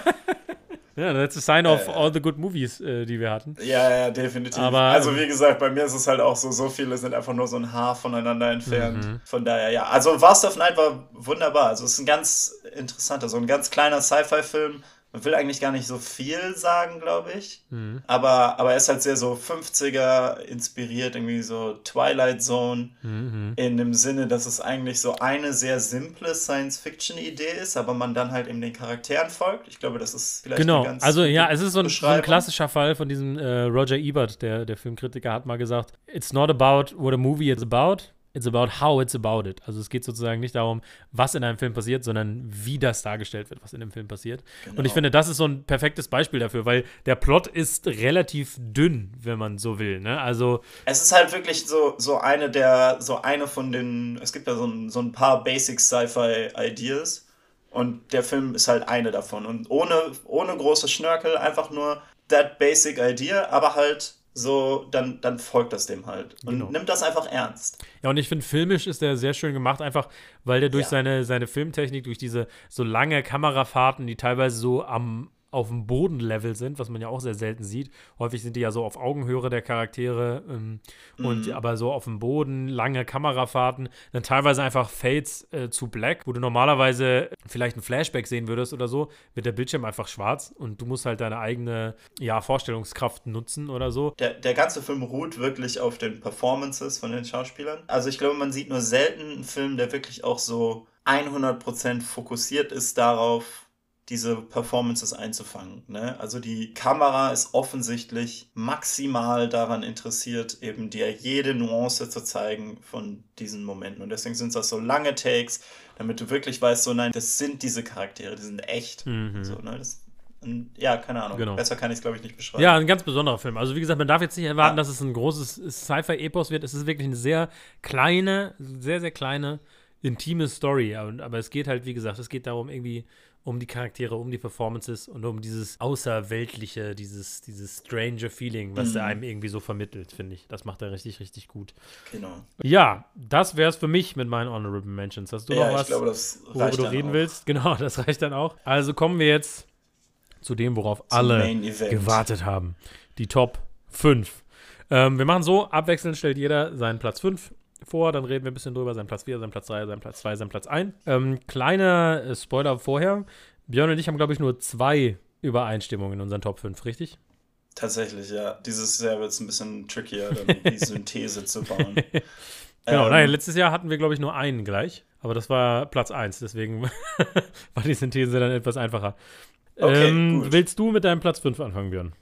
Ja, that's a sign of Äh. all the good movies, äh, die wir hatten. ja, ja, definitiv. Aber, also ähm, wie gesagt, bei mir ist es halt auch so, so viele sind einfach nur so ein Haar voneinander entfernt. Mhm. Von daher, ja. Also Vast of Night war wunderbar. Also es ist ein ganz interessanter, so ein ganz kleiner Sci-Fi-Film. Man will eigentlich gar nicht so viel sagen, glaube ich. Mhm. Aber, aber er ist halt sehr so 50er inspiriert, irgendwie so Twilight Zone. Mhm. In dem Sinne, dass es eigentlich so eine sehr simple Science-Fiction-Idee ist, aber man dann halt eben den Charakteren folgt. Ich glaube, das ist vielleicht Genau, ganz also ja, es ist so ein, so ein klassischer Fall von diesem äh, Roger Ebert, der, der Filmkritiker, hat mal gesagt, it's not about what a movie is about, it's about how it's about it. Also es geht sozusagen nicht darum, was in einem Film passiert, sondern wie das dargestellt wird, was in dem Film passiert. Und ich Genau. finde, das ist so ein perfektes Beispiel dafür, weil der Plot ist relativ dünn, wenn man so will. Ne? Also Es ist halt wirklich so, so eine der, so eine von den, es gibt ja so ein, so ein paar Basic Sci-Fi-Ideas und der Film ist halt eine davon. Und ohne, ohne große Schnörkel, einfach nur that basic idea, aber halt so, dann, dann folgt das dem halt. Und Genau. nimmt das einfach ernst. Ja, und ich finde, filmisch ist der sehr schön gemacht, einfach weil der durch Ja. seine, seine Filmtechnik, durch diese so lange Kamerafahrten, die teilweise so am auf dem Bodenlevel sind, was man ja auch sehr selten sieht. Häufig sind die ja so auf Augenhöhe der Charaktere ähm, und aber so auf dem Boden, lange Kamerafahrten, dann teilweise einfach Fades äh, zu Black, wo du normalerweise vielleicht ein Flashback sehen würdest oder so, wird der Bildschirm einfach schwarz und du musst halt deine eigene ja, Vorstellungskraft nutzen oder so. Der, der ganze Film ruht wirklich auf den Performances von den Schauspielern. Also ich glaube, man sieht nur selten einen Film, der wirklich auch so 100% fokussiert ist darauf, diese Performances einzufangen. Ne? Also die Kamera ist offensichtlich maximal daran interessiert, eben dir jede Nuance zu zeigen von diesen Momenten. Und deswegen sind das so lange Takes, damit du wirklich weißt, so nein, das sind diese Charaktere, die sind echt. Mhm. So, ne? das, ja, keine Ahnung. Genau. Besser kann ich es, glaube ich, nicht beschreiben. Ja, ein ganz besonderer Film. Also wie gesagt, man darf jetzt nicht erwarten, Ja. dass es ein großes Sci-Fi-Epos wird. Es ist wirklich eine sehr kleine, sehr, sehr kleine intime Story. Aber es geht halt, wie gesagt, es geht darum, irgendwie um die Charaktere, um die Performances und um dieses außerweltliche, dieses, dieses strange Feeling, was mhm. er einem irgendwie so vermittelt, finde ich. Das macht er richtig, richtig gut. Genau. Ja, das wäre es für mich mit meinen Honorable Mentions. Hast du ja, noch was, glaube, worüber du reden auch. willst? Genau, das reicht dann auch. Also kommen wir jetzt zu dem, worauf Zum alle gewartet haben. Die Top 5. Ähm, wir machen so, abwechselnd stellt jeder seinen Platz 5 vor, dann reden wir ein bisschen drüber, sein Platz 4, sein Platz 3, sein Platz 2, sein Platz 1. Ähm, kleiner äh, Spoiler vorher, Björn und ich haben, glaube ich, nur zwei Übereinstimmungen in unseren Top 5, richtig? Tatsächlich, ja. Dieses Jahr wird es ein bisschen trickier, die Synthese zu bauen. Genau, ähm, nein, letztes Jahr hatten wir, glaube ich, nur einen gleich, aber das war Platz 1, deswegen war die Synthese dann etwas einfacher. Okay, ähm, willst du mit deinem Platz 5 anfangen, Björn?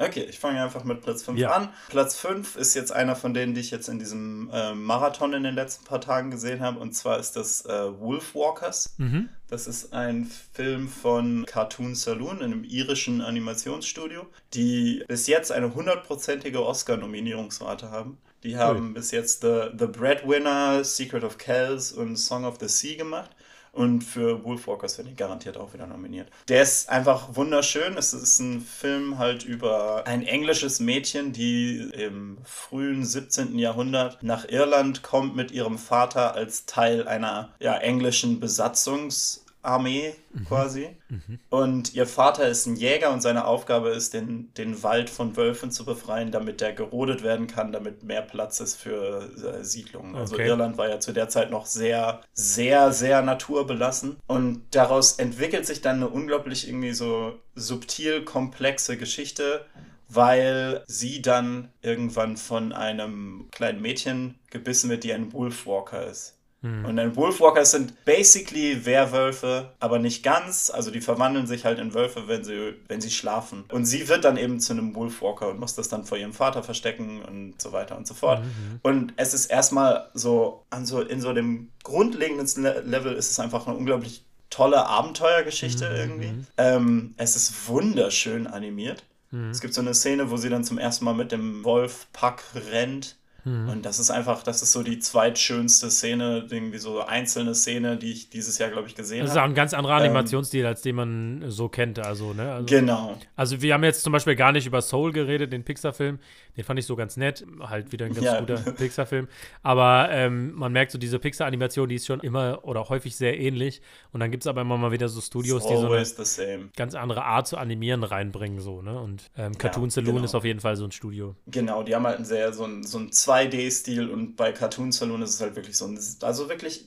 Okay, ich fange einfach mit Platz 5 ja. an. Platz 5 ist jetzt einer von denen, die ich jetzt in diesem äh, Marathon in den letzten paar Tagen gesehen habe. Und zwar ist das äh, Wolfwalkers. Mhm. Das ist ein Film von Cartoon Saloon, einem irischen Animationsstudio, die bis jetzt eine hundertprozentige Oscar-Nominierungsrate haben. Die haben cool. bis jetzt The, The Breadwinner, Secret of Kells und Song of the Sea gemacht. Und für Wolfwalkers werden die garantiert auch wieder nominiert. Der ist einfach wunderschön. Es ist ein Film halt über ein englisches Mädchen, die im frühen 17. Jahrhundert nach Irland kommt mit ihrem Vater als Teil einer ja, englischen Besatzungs- Armee mhm. quasi. Mhm. Und ihr Vater ist ein Jäger und seine Aufgabe ist, den, den Wald von Wölfen zu befreien, damit der gerodet werden kann, damit mehr Platz ist für äh, Siedlungen. Also okay. Irland war ja zu der Zeit noch sehr, sehr, sehr naturbelassen. Und daraus entwickelt sich dann eine unglaublich irgendwie so subtil komplexe Geschichte weil sie dann irgendwann von einem kleinen Mädchen gebissen wird, die ein Wolfwalker ist. Mhm. Und dann Wolfwalkers sind basically Werwölfe, aber nicht ganz. Also die verwandeln sich halt in Wölfe, wenn sie, wenn sie schlafen. Und sie wird dann eben zu einem Wolfwalker und muss das dann vor ihrem Vater verstecken und so weiter und so fort. Mhm. Und es ist erstmal so, also in so dem grundlegenden Level ist es einfach eine unglaublich tolle Abenteuergeschichte mhm. irgendwie. Ähm, es ist wunderschön animiert. Mhm. Es gibt so eine Szene, wo sie dann zum ersten Mal mit dem Wolfpack rennt Mhm. Und das ist einfach, das ist so die zweitschönste Szene, irgendwie so einzelne Szene, die ich dieses Jahr, glaube ich, gesehen habe. Das ist auch ein ganz anderer ähm, Animationsstil, ähm, als den man so kennt. Also, ne? Also, genau. Also, wir haben jetzt zum Beispiel gar nicht über Soul geredet, den Pixar-Film. Den fand ich so ganz nett. Halt wieder ein ganz ja. guter Pixar-Film. Aber ähm, man merkt so, diese Pixar-Animation, die ist schon immer oder häufig sehr ähnlich. Und dann gibt es aber immer mal wieder so Studios, die so eine ganz andere Art zu animieren reinbringen. So, ne? Und ähm, Cartoon ja, Saloon genau. ist auf jeden Fall so ein Studio. Genau, die haben halt ein sehr, so ein, so ein 2D-Stil und bei Cartoon Saloon ist es halt wirklich so also wirklich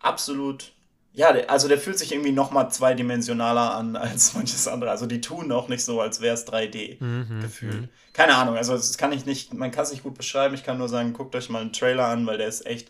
absolut ja, also der fühlt sich irgendwie nochmal zweidimensionaler an als manches andere. Also die tun auch nicht so, als wäre es 3D mhm, gefühlt. Mhm. Keine Ahnung, also das kann ich nicht, man kann es nicht gut beschreiben. Ich kann nur sagen, guckt euch mal einen Trailer an, weil der ist echt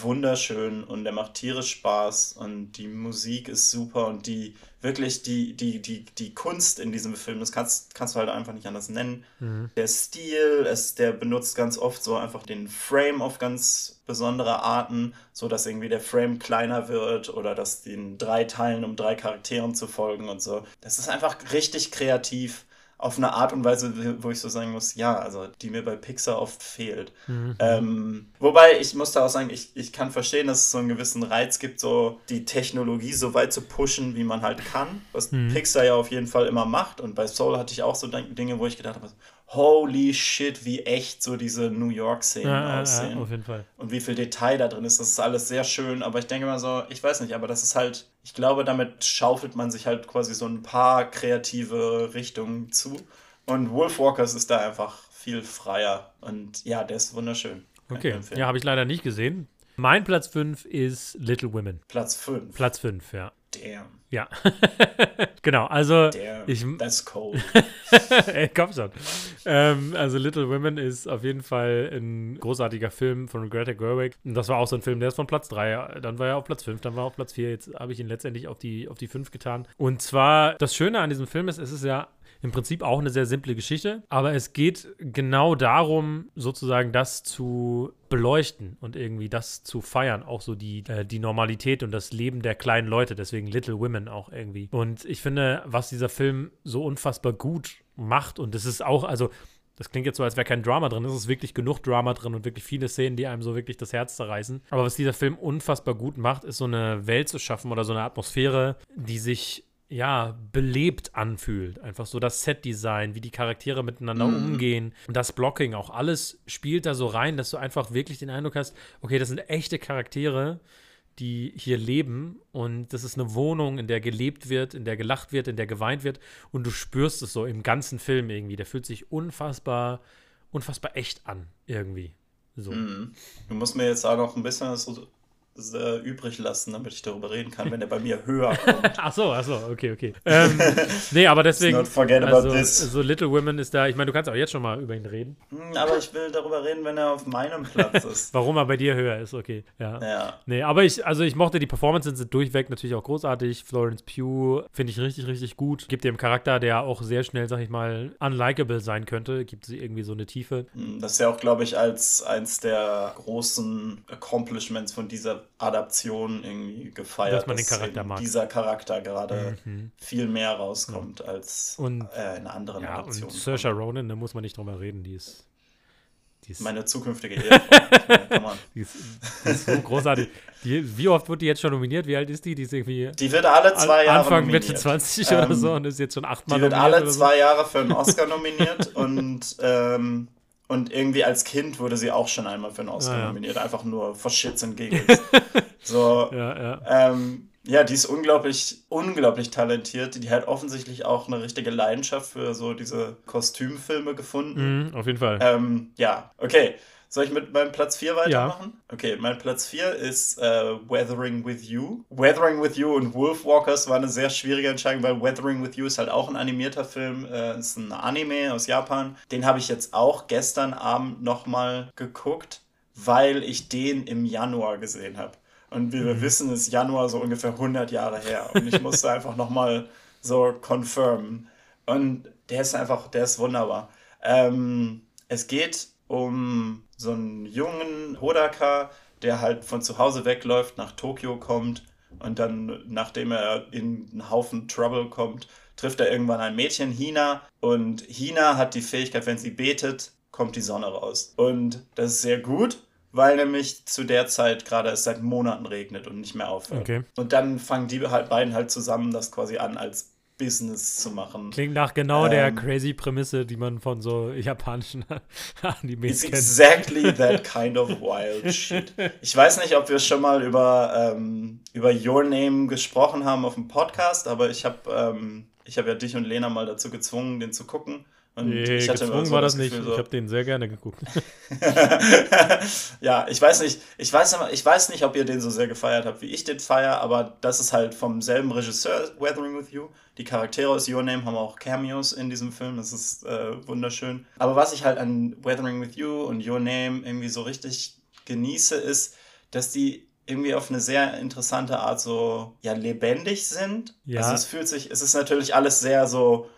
wunderschön und der macht tierisch Spaß und die Musik ist super und die wirklich die, die, die, die Kunst in diesem Film, das kannst, kannst du halt einfach nicht anders nennen. Mhm. Der Stil, es, der benutzt ganz oft so einfach den Frame auf ganz besondere Arten, so dass irgendwie der Frame kleiner wird oder dass den drei Teilen, um drei Charakteren zu folgen und so. Das ist einfach richtig kreativ auf eine Art und Weise, wo ich so sagen muss, ja, also die mir bei Pixar oft fehlt. Mhm. Ähm, wobei ich muss da auch sagen, ich, ich kann verstehen, dass es so einen gewissen Reiz gibt, so die Technologie so weit zu pushen, wie man halt kann, was mhm. Pixar ja auf jeden Fall immer macht. Und bei Soul hatte ich auch so Dinge, wo ich gedacht habe, holy shit, wie echt so diese New York-Szenen ja, aussehen. Ja, auf jeden Fall. Und wie viel Detail da drin ist. Das ist alles sehr schön, aber ich denke mal so, ich weiß nicht, aber das ist halt, ich glaube, damit schaufelt man sich halt quasi so ein paar kreative Richtungen zu. Und Wolfwalkers ist da einfach viel freier. Und ja, der ist wunderschön. Okay, ja, habe ich leider nicht gesehen. Mein Platz 5 ist Little Women. Platz 5. Platz 5, ja. Damn. Ja. genau, also. Damn, ich, that's cold. Ey, komm schon. Ähm, also, Little Women ist auf jeden Fall ein großartiger Film von Greta Gerwig. Und das war auch so ein Film, der ist von Platz 3. Dann war er auf Platz 5, dann war er auf Platz 4. Jetzt habe ich ihn letztendlich auf die, auf die 5 getan. Und zwar, das Schöne an diesem Film ist, es ist ja im Prinzip auch eine sehr simple Geschichte, aber es geht genau darum, sozusagen das zu beleuchten und irgendwie das zu feiern, auch so die, äh, die Normalität und das Leben der kleinen Leute, deswegen Little Women auch irgendwie. Und ich finde, was dieser Film so unfassbar gut macht und es ist auch, also das klingt jetzt so, als wäre kein Drama drin. Es ist wirklich genug Drama drin und wirklich viele Szenen, die einem so wirklich das Herz zerreißen. Aber was dieser Film unfassbar gut macht, ist so eine Welt zu schaffen oder so eine Atmosphäre, die sich ja, belebt anfühlt. Einfach so das Set-Design, wie die Charaktere miteinander mm. umgehen und das Blocking, auch alles spielt da so rein, dass du einfach wirklich den Eindruck hast, okay, das sind echte Charaktere, die hier leben und das ist eine Wohnung, in der gelebt wird, in der gelacht wird, in der geweint wird und du spürst es so im ganzen Film irgendwie. Der fühlt sich unfassbar, unfassbar echt an irgendwie. So. Mm. Du musst mir jetzt auch noch ein bisschen so übrig lassen, damit ich darüber reden kann, wenn er bei mir höher kommt. ach so, ach so, okay, okay. Ähm, nee, aber deswegen. Not forget about also, this. So Little Women ist da, ich meine, du kannst auch jetzt schon mal über ihn reden. Hm, aber ich will darüber reden, wenn er auf meinem Platz ist. Warum er bei dir höher ist, okay. Ja. ja. Nee, aber ich, also ich mochte die Performances sind durchweg natürlich auch großartig. Florence Pugh finde ich richtig, richtig gut. Gibt dem Charakter, der auch sehr schnell, sag ich mal, unlikable sein könnte, gibt sie irgendwie so eine Tiefe. Hm, das ist ja auch, glaube ich, als eins der großen Accomplishments von dieser Adaption irgendwie gefeiert, dass man den Charakter mag. dieser Charakter gerade mhm. viel mehr rauskommt ja. als und, äh, in anderen ja, Adaptionen. Und Saoirse Ronan, da muss man nicht drüber reden, die ist die ist Meine zukünftige Ehefrau. die, ist, die, ist, so großartig. Die, wie oft wird die jetzt schon nominiert? Wie alt ist die? Die ist irgendwie. Die wird alle zwei Jahre Anfang, nominiert. Mitte 20 ähm, oder so und ist jetzt schon achtmal nominiert. Die wird alle zwei so. Jahre für einen Oscar nominiert und ähm, und irgendwie als Kind wurde sie auch schon einmal für einen Oscar ah, ja. nominiert, einfach nur for shits and giggles. so, ja, ja. Ähm, ja, die ist unglaublich, unglaublich talentiert. Die hat offensichtlich auch eine richtige Leidenschaft für so diese Kostümfilme gefunden. Mhm, auf jeden Fall. Ähm, ja, okay. Soll ich mit meinem Platz 4 weitermachen? Ja. Okay, mein Platz 4 ist äh, Weathering with You. Weathering with You und Wolfwalkers war eine sehr schwierige Entscheidung, weil Weathering with You ist halt auch ein animierter Film, äh, ist ein Anime aus Japan. Den habe ich jetzt auch gestern Abend nochmal geguckt, weil ich den im Januar gesehen habe. Und wie mhm. wir wissen, ist Januar so ungefähr 100 Jahre her. Und ich musste einfach nochmal so confirmen. Und der ist einfach, der ist wunderbar. Ähm, es geht um so einen jungen Hodaka, der halt von zu Hause wegläuft, nach Tokio kommt und dann, nachdem er in einen Haufen Trouble kommt, trifft er irgendwann ein Mädchen, Hina. Und Hina hat die Fähigkeit, wenn sie betet, kommt die Sonne raus. Und das ist sehr gut, weil nämlich zu der Zeit gerade es seit Monaten regnet und nicht mehr aufhört. Okay. Und dann fangen die halt beiden halt zusammen das quasi an als Business zu machen. Klingt nach genau ähm, der crazy Prämisse, die man von so japanischen Animes kennt. Exactly that kind of wild shit. Ich weiß nicht, ob wir schon mal über, ähm, über Your Name gesprochen haben auf dem Podcast, aber ich habe ähm, hab ja dich und Lena mal dazu gezwungen, den zu gucken. Und nee, ich hatte gezwungen so war das, das nicht. So ich habe den sehr gerne geguckt. ja, ich weiß nicht, ich weiß, ich weiß nicht, ob ihr den so sehr gefeiert habt, wie ich den feiere, aber das ist halt vom selben Regisseur, Weathering with You. Die Charaktere aus Your Name haben auch Cameos in diesem Film, das ist äh, wunderschön. Aber was ich halt an Weathering with You und Your Name irgendwie so richtig genieße, ist, dass die irgendwie auf eine sehr interessante Art so ja lebendig sind. Ja. Also es fühlt sich, es ist natürlich alles sehr so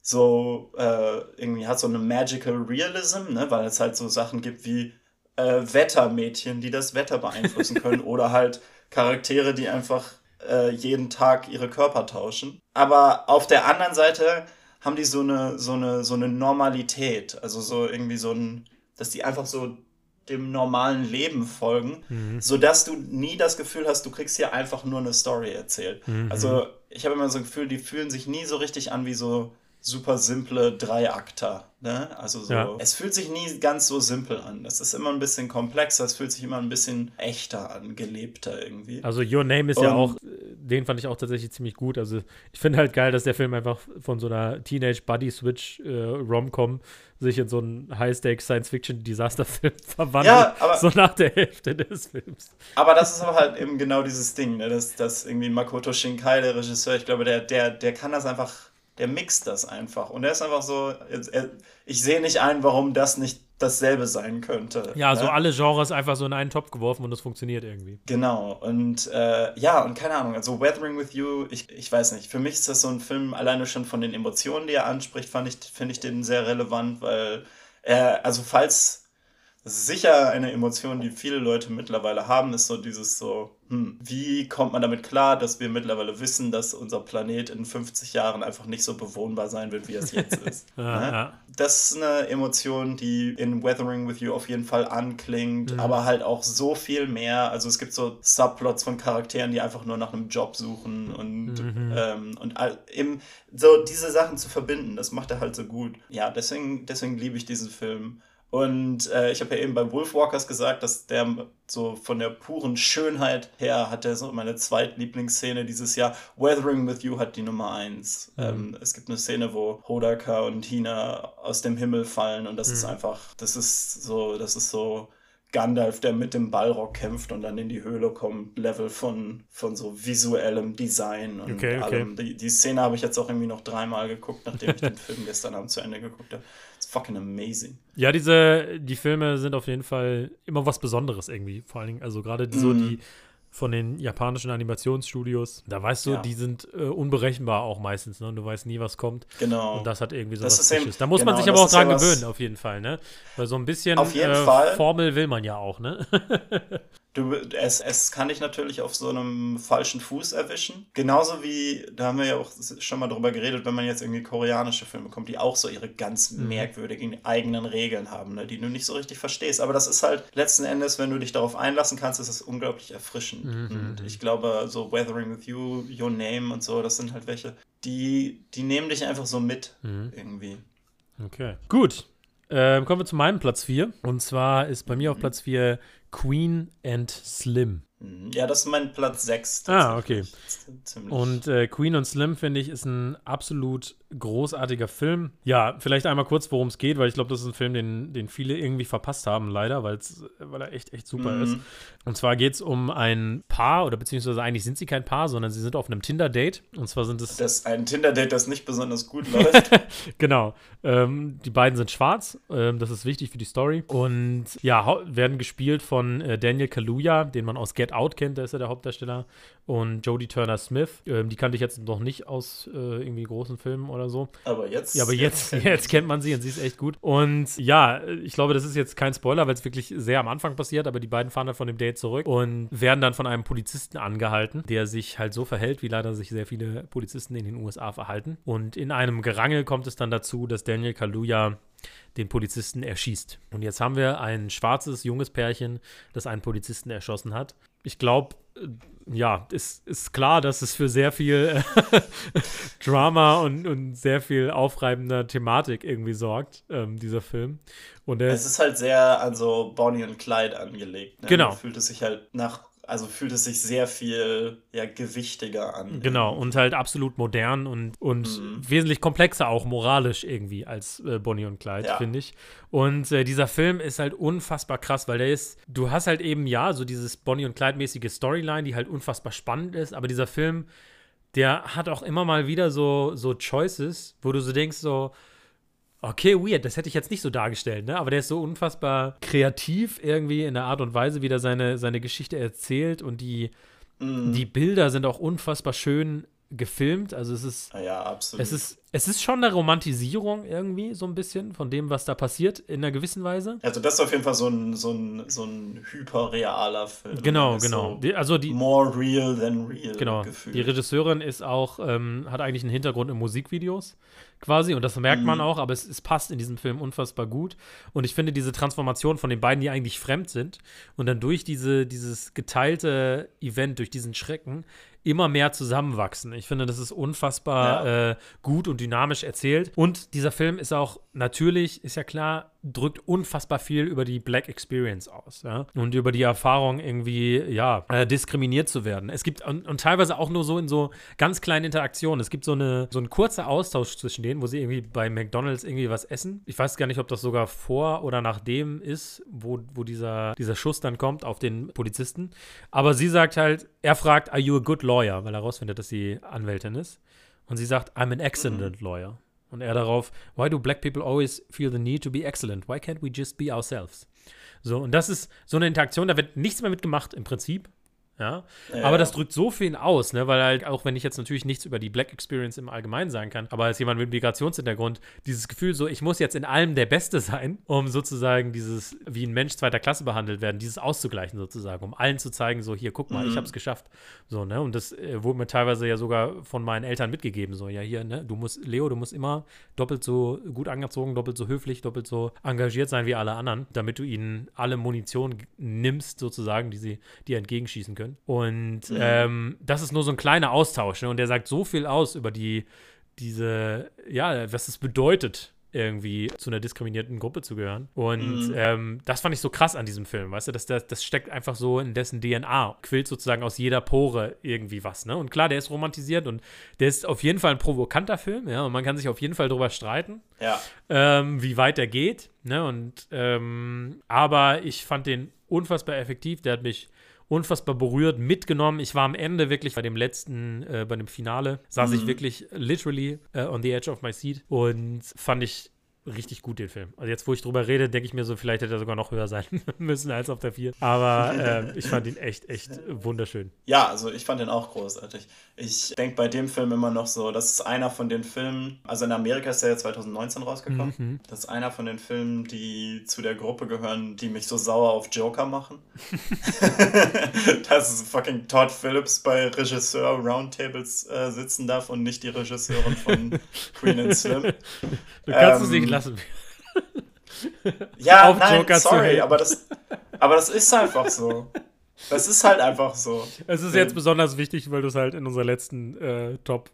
so äh, irgendwie hat so eine Magical Realism, ne? weil es halt so Sachen gibt wie äh, Wettermädchen, die das Wetter beeinflussen können oder halt Charaktere, die einfach äh, jeden Tag ihre Körper tauschen. Aber auf der anderen Seite haben die so eine, so eine, so eine Normalität, also so irgendwie so ein, dass die einfach so dem normalen Leben folgen, mhm. sodass du nie das Gefühl hast, du kriegst hier einfach nur eine Story erzählt. Mhm. Also ich habe immer so ein Gefühl, die fühlen sich nie so richtig an wie so super simple Dreiakter. Ne? Also so, ja. es fühlt sich nie ganz so simpel an. Es ist immer ein bisschen komplexer, es fühlt sich immer ein bisschen echter an, gelebter irgendwie. Also Your Name ist Und, ja auch, den fand ich auch tatsächlich ziemlich gut. Also ich finde halt geil, dass der Film einfach von so einer Teenage Buddy Switch äh, Rom-Com sich in so einen High-Stakes Science-Fiction-Disaster-Film verwandelt. Ja, aber, so nach der Hälfte des Films. Aber das ist aber halt eben genau dieses Ding, ne? dass, dass irgendwie Makoto Shinkai, der Regisseur, ich glaube, der, der, der kann das einfach der mixt das einfach. Und er ist einfach so, ich sehe nicht ein, warum das nicht dasselbe sein könnte. Ja, ne? so alle Genres einfach so in einen Topf geworfen und das funktioniert irgendwie. Genau. Und äh, ja, und keine Ahnung, also Weathering with You, ich, ich weiß nicht, für mich ist das so ein Film, alleine schon von den Emotionen, die er anspricht, fand ich, finde ich den sehr relevant, weil er, also falls sicher eine Emotion, die viele Leute mittlerweile haben, ist so dieses so, wie kommt man damit klar, dass wir mittlerweile wissen, dass unser Planet in 50 Jahren einfach nicht so bewohnbar sein wird, wie es jetzt ist. ja, ne? ja. Das ist eine Emotion, die in Weathering with You auf jeden Fall anklingt, mhm. aber halt auch so viel mehr. Also es gibt so Subplots von Charakteren, die einfach nur nach einem Job suchen und, mhm. ähm, und eben so diese Sachen zu verbinden, das macht er halt so gut. Ja, deswegen, deswegen liebe ich diesen Film. Und äh, ich habe ja eben bei Wolfwalkers gesagt, dass der so von der puren Schönheit her hat er so meine zweitlieblingsszene dieses Jahr. Weathering with You hat die Nummer eins. Mhm. Ähm, es gibt eine Szene, wo Hodaka und Hina aus dem Himmel fallen und das mhm. ist einfach, das ist so, das ist so Gandalf, der mit dem Ballrock kämpft und dann in die Höhle kommt, Level von, von so visuellem Design und okay, okay. allem. Die, die Szene habe ich jetzt auch irgendwie noch dreimal geguckt, nachdem ich den Film gestern Abend zu Ende geguckt habe fucking amazing. Ja, diese, die Filme sind auf jeden Fall immer was Besonderes irgendwie. Vor allen Dingen, also gerade mm. so die von den japanischen Animationsstudios. Da weißt du, ja. die sind äh, unberechenbar auch meistens, ne? Du weißt nie, was kommt. Genau. Und das hat irgendwie so das was Frisches. Da muss genau, man sich aber auch dran gewöhnen, auf jeden Fall, ne? Weil so ein bisschen äh, Formel will man ja auch, ne? Du, es, es kann dich natürlich auf so einem falschen Fuß erwischen. Genauso wie, da haben wir ja auch schon mal drüber geredet, wenn man jetzt irgendwie koreanische Filme kommt, die auch so ihre ganz mhm. merkwürdigen eigenen Regeln haben, ne, die du nicht so richtig verstehst. Aber das ist halt letzten Endes, wenn du dich darauf einlassen kannst, ist es unglaublich erfrischend. Mhm. Und ich glaube, so Weathering with You, Your Name und so, das sind halt welche, die, die nehmen dich einfach so mit mhm. irgendwie. Okay. Gut. Ähm, kommen wir zu meinem Platz 4. Und zwar ist bei mir auf mhm. Platz 4 Queen and Slim. Mhm. Ja, das ist mein Platz 6. Ah, okay. Und äh, Queen und Slim, finde ich, ist ein absolut großartiger Film. Ja, vielleicht einmal kurz, worum es geht, weil ich glaube, das ist ein Film, den, den viele irgendwie verpasst haben, leider, weil er echt, echt super mhm. ist. Und zwar geht es um ein Paar, oder beziehungsweise eigentlich sind sie kein Paar, sondern sie sind auf einem Tinder-Date. Und zwar sind es. Das ist ein Tinder-Date, das nicht besonders gut läuft. genau. Ähm, die beiden sind schwarz. Ähm, das ist wichtig für die Story. Und ja, werden gespielt von äh, Daniel Kaluuya, den man aus Get Out kennt, der ist ja der Hauptdarsteller. Und Jodie Turner Smith. Ähm, die kannte ich jetzt noch nicht aus äh, irgendwie großen Filmen oder so. Aber jetzt. Ja, aber jetzt, jetzt kennt man sie und sie ist echt gut. Und ja, ich glaube, das ist jetzt kein Spoiler, weil es wirklich sehr am Anfang passiert, aber die beiden fahren dann von dem Date zurück und werden dann von einem Polizisten angehalten, der sich halt so verhält, wie leider sich sehr viele Polizisten in den USA verhalten. Und in einem Gerangel kommt es dann dazu, dass Daniel Kaluuya den Polizisten erschießt. Und jetzt haben wir ein schwarzes, junges Pärchen, das einen Polizisten erschossen hat. Ich glaube, äh, ja, ist, ist klar, dass es für sehr viel Drama und, und sehr viel aufreibender Thematik irgendwie sorgt, ähm, dieser Film. Und es ist halt sehr an so Bonnie und Clyde angelegt. Ne? Genau. Fühlt es sich halt nach also fühlt es sich sehr viel ja, gewichtiger an. Genau, und halt absolut modern und, und mhm. wesentlich komplexer auch moralisch irgendwie als äh, Bonnie und Clyde, ja. finde ich. Und äh, dieser Film ist halt unfassbar krass, weil der ist, du hast halt eben ja so dieses Bonnie und Clyde-mäßige Storyline, die halt unfassbar spannend ist, aber dieser Film, der hat auch immer mal wieder so, so Choices, wo du so denkst, so, Okay, weird, das hätte ich jetzt nicht so dargestellt, ne? Aber der ist so unfassbar kreativ irgendwie in der Art und Weise, wie er seine, seine Geschichte erzählt und die, mm. die Bilder sind auch unfassbar schön gefilmt. Also es ist. Ja, absolut. Es ist, es ist schon eine Romantisierung irgendwie, so ein bisschen, von dem, was da passiert, in einer gewissen Weise. Also, das ist auf jeden Fall so ein, so ein, so ein hyperrealer Film. Genau, genau. So die, also die. More real than real. Genau. Gefühl. Die Regisseurin ist auch, ähm, hat eigentlich einen Hintergrund in Musikvideos quasi und das merkt man mhm. auch, aber es, es, passt in diesem Film unfassbar gut und ich finde diese Transformation von den beiden, die eigentlich fremd sind und dann durch diese, dieses geteilte Event, durch diesen Schrecken immer mehr zusammenwachsen. Ich finde, das ist unfassbar ja. äh, gut und dynamisch erzählt und dieser Film ist auch natürlich, ist ja klar, drückt unfassbar viel über die Black Experience aus ja? und über die Erfahrung irgendwie ja äh, diskriminiert zu werden. Es gibt und, und, teilweise auch nur so in so ganz kleinen Interaktionen. Es gibt so eine so ein kurzer Austausch zwischen denen, wo sie irgendwie bei McDonald's irgendwie was essen. Ich weiß gar nicht, ob das sogar vor oder nach dem ist, wo, wo dieser dieser Schuss dann kommt auf den Polizisten. Aber sie sagt halt, er fragt, "Are you a good lawyer?", weil er herausfindet, dass sie Anwältin ist. Und sie sagt, "I'm an excellent lawyer." Und er darauf, why do black people always feel the need to be excellent? Why can't we just be ourselves? So, und das ist so eine Interaktion, da wird nichts mehr mitgemacht im Prinzip. Ja? Ja, aber das drückt so viel aus, ne? weil halt, auch wenn ich jetzt natürlich nichts über die Black Experience im Allgemeinen sagen kann, aber als jemand mit Migrationshintergrund, dieses Gefühl so, ich muss jetzt in allem der Beste sein, um sozusagen dieses, wie ein Mensch zweiter Klasse behandelt werden, dieses auszugleichen sozusagen, um allen zu zeigen, so, hier, guck mal, ich Mhm. hab's geschafft. So, ne? Und das äh, wurde mir teilweise ja sogar von meinen Eltern mitgegeben, so, ja, hier, ne, du musst, Leo, du musst immer doppelt so gut angezogen, doppelt so höflich, doppelt so engagiert sein wie alle anderen, damit du ihnen alle Munition nimmst, sozusagen, die sie dir entgegenschießen können. Und ähm, das ist nur so ein kleiner Austausch, ne? Und der sagt so viel aus über die, diese, ja, was es bedeutet, irgendwie zu einer diskriminierten Gruppe zu gehören. Und Mhm. ähm, das fand ich so krass an diesem Film, weißt du, das, das, das steckt einfach so in dessen DNA, quillt sozusagen aus jeder Pore irgendwie was, ne? Und klar, der ist romantisiert und der ist auf jeden Fall ein provokanter Film, ja, und man kann sich auf jeden Fall drüber streiten, Ja. ähm, wie weit er geht, ne? Und ähm, aber ich fand den unfassbar effektiv, der hat mich unfassbar berührt, mitgenommen. Ich war am Ende wirklich bei dem letzten, äh, bei dem Finale, saß ich wirklich literally äh, on the edge of my seat und fand ich richtig gut den Film. Also jetzt, wo ich drüber rede, denke ich mir so, vielleicht hätte er sogar noch höher sein müssen als auf der 4. Aber ähm, ich fand ihn echt, echt wunderschön. Ja, also ich fand den auch großartig. Ich denke bei dem Film immer noch so, das ist einer von den Filmen, also in Amerika ist der ja 2019 rausgekommen. Mhm. Das ist einer von den Filmen, die zu der Gruppe gehören, die mich so sauer auf Joker machen. Dass fucking Todd Phillips bei Regisseur Roundtables äh, sitzen darf und nicht die Regisseurin von Queen and Slim. Du kannst es Ähm, nicht lassen. Ja, Auf nein, Joker sorry, aber das, aber das ist einfach so. Das ist halt einfach so. Es ist jetzt besonders wichtig, weil du es halt in unserer letzten äh, Top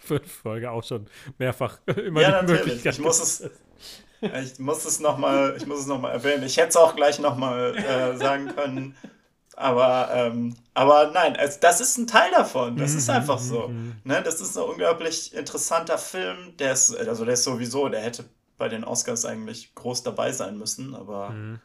5 Folge auch schon mehrfach immer Ja, die natürlich. Möglichkeit Ich muss es, ich muss es nochmal noch mal erwähnen. Ich hätte es auch gleich nochmal äh, sagen können. Aber, ähm, aber nein, es, das ist ein Teil davon. Das Mhm, ist einfach so. Ne? Das ist ein unglaublich interessanter Film. Der ist, also der ist sowieso, der hätte bei den Oscars eigentlich groß dabei sein müssen. Aber Mhm.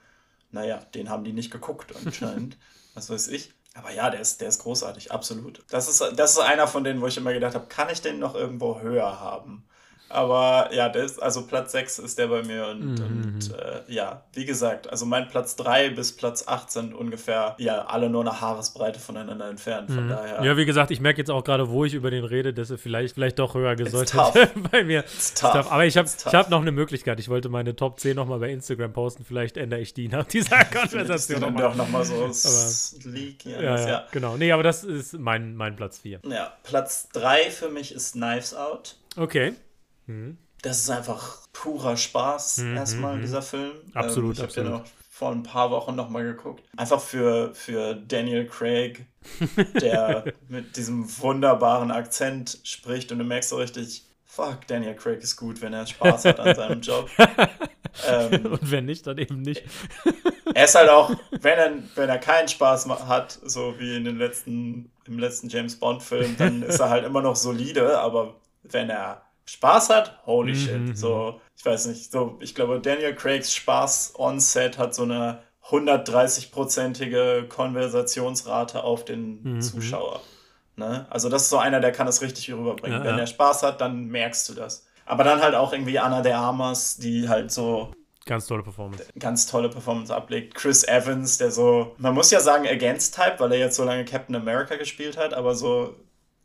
naja, den haben die nicht geguckt anscheinend. Was weiß ich. Aber ja, der ist, der ist großartig, absolut. Das ist, das ist einer von denen, wo ich immer gedacht habe, kann ich den noch irgendwo höher haben? Aber ja, der ist, also Platz 6 ist der bei mir und, und äh, ja, wie gesagt, also mein Platz 3 bis Platz 8 sind ungefähr, ja, alle nur eine Haaresbreite voneinander entfernt. Von daher. Ja, wie gesagt, ich merke jetzt auch gerade, wo ich über den rede, dass er vielleicht, vielleicht doch höher gesollt bei mir. It's tough. Tough. Aber ich habe It's hab noch eine Möglichkeit. Ich wollte meine Top 10 nochmal bei Instagram posten. Vielleicht ändere ich die nach dieser Konversation dann nochmal. doch nochmal so Leak. Ja, das- ja, ja. genau. Nee, aber das ist mein, mein Platz 4. ja, Platz 3 für mich ist Knives Out. Okay. Das ist einfach purer Spaß, erstmal, dieser Film. Mhm, Absolut, ich habe den absolut. auch vor ein paar Wochen nochmal geguckt. Einfach für, für Daniel Craig, der mit diesem wunderbaren Akzent spricht und du merkst so richtig, fuck, Daniel Craig ist gut, wenn er Spaß hat an seinem Job. ähm, Und wenn nicht, dann eben nicht. er ist halt auch, wenn er, wenn er keinen Spaß hat, so wie in den letzten, im letzten James Bond-Film, dann ist er halt immer noch solide, aber wenn er Spaß hat, holy shit. So, ich weiß nicht, so, ich glaube, Daniel Craigs Spaß on Set hat so eine 130-prozentige Konversationsrate auf den Zuschauer. Ne? Also, das ist so einer, der kann es richtig rüberbringen. Ja, wenn ja. er Spaß hat, dann merkst du das. Aber dann halt auch irgendwie Anna de Armas, die halt so Ganz tolle Performance. ganz tolle Performance ablegt. Chris Evans, der so, man muss ja sagen Against Type, weil er jetzt so lange Captain America gespielt hat, aber so,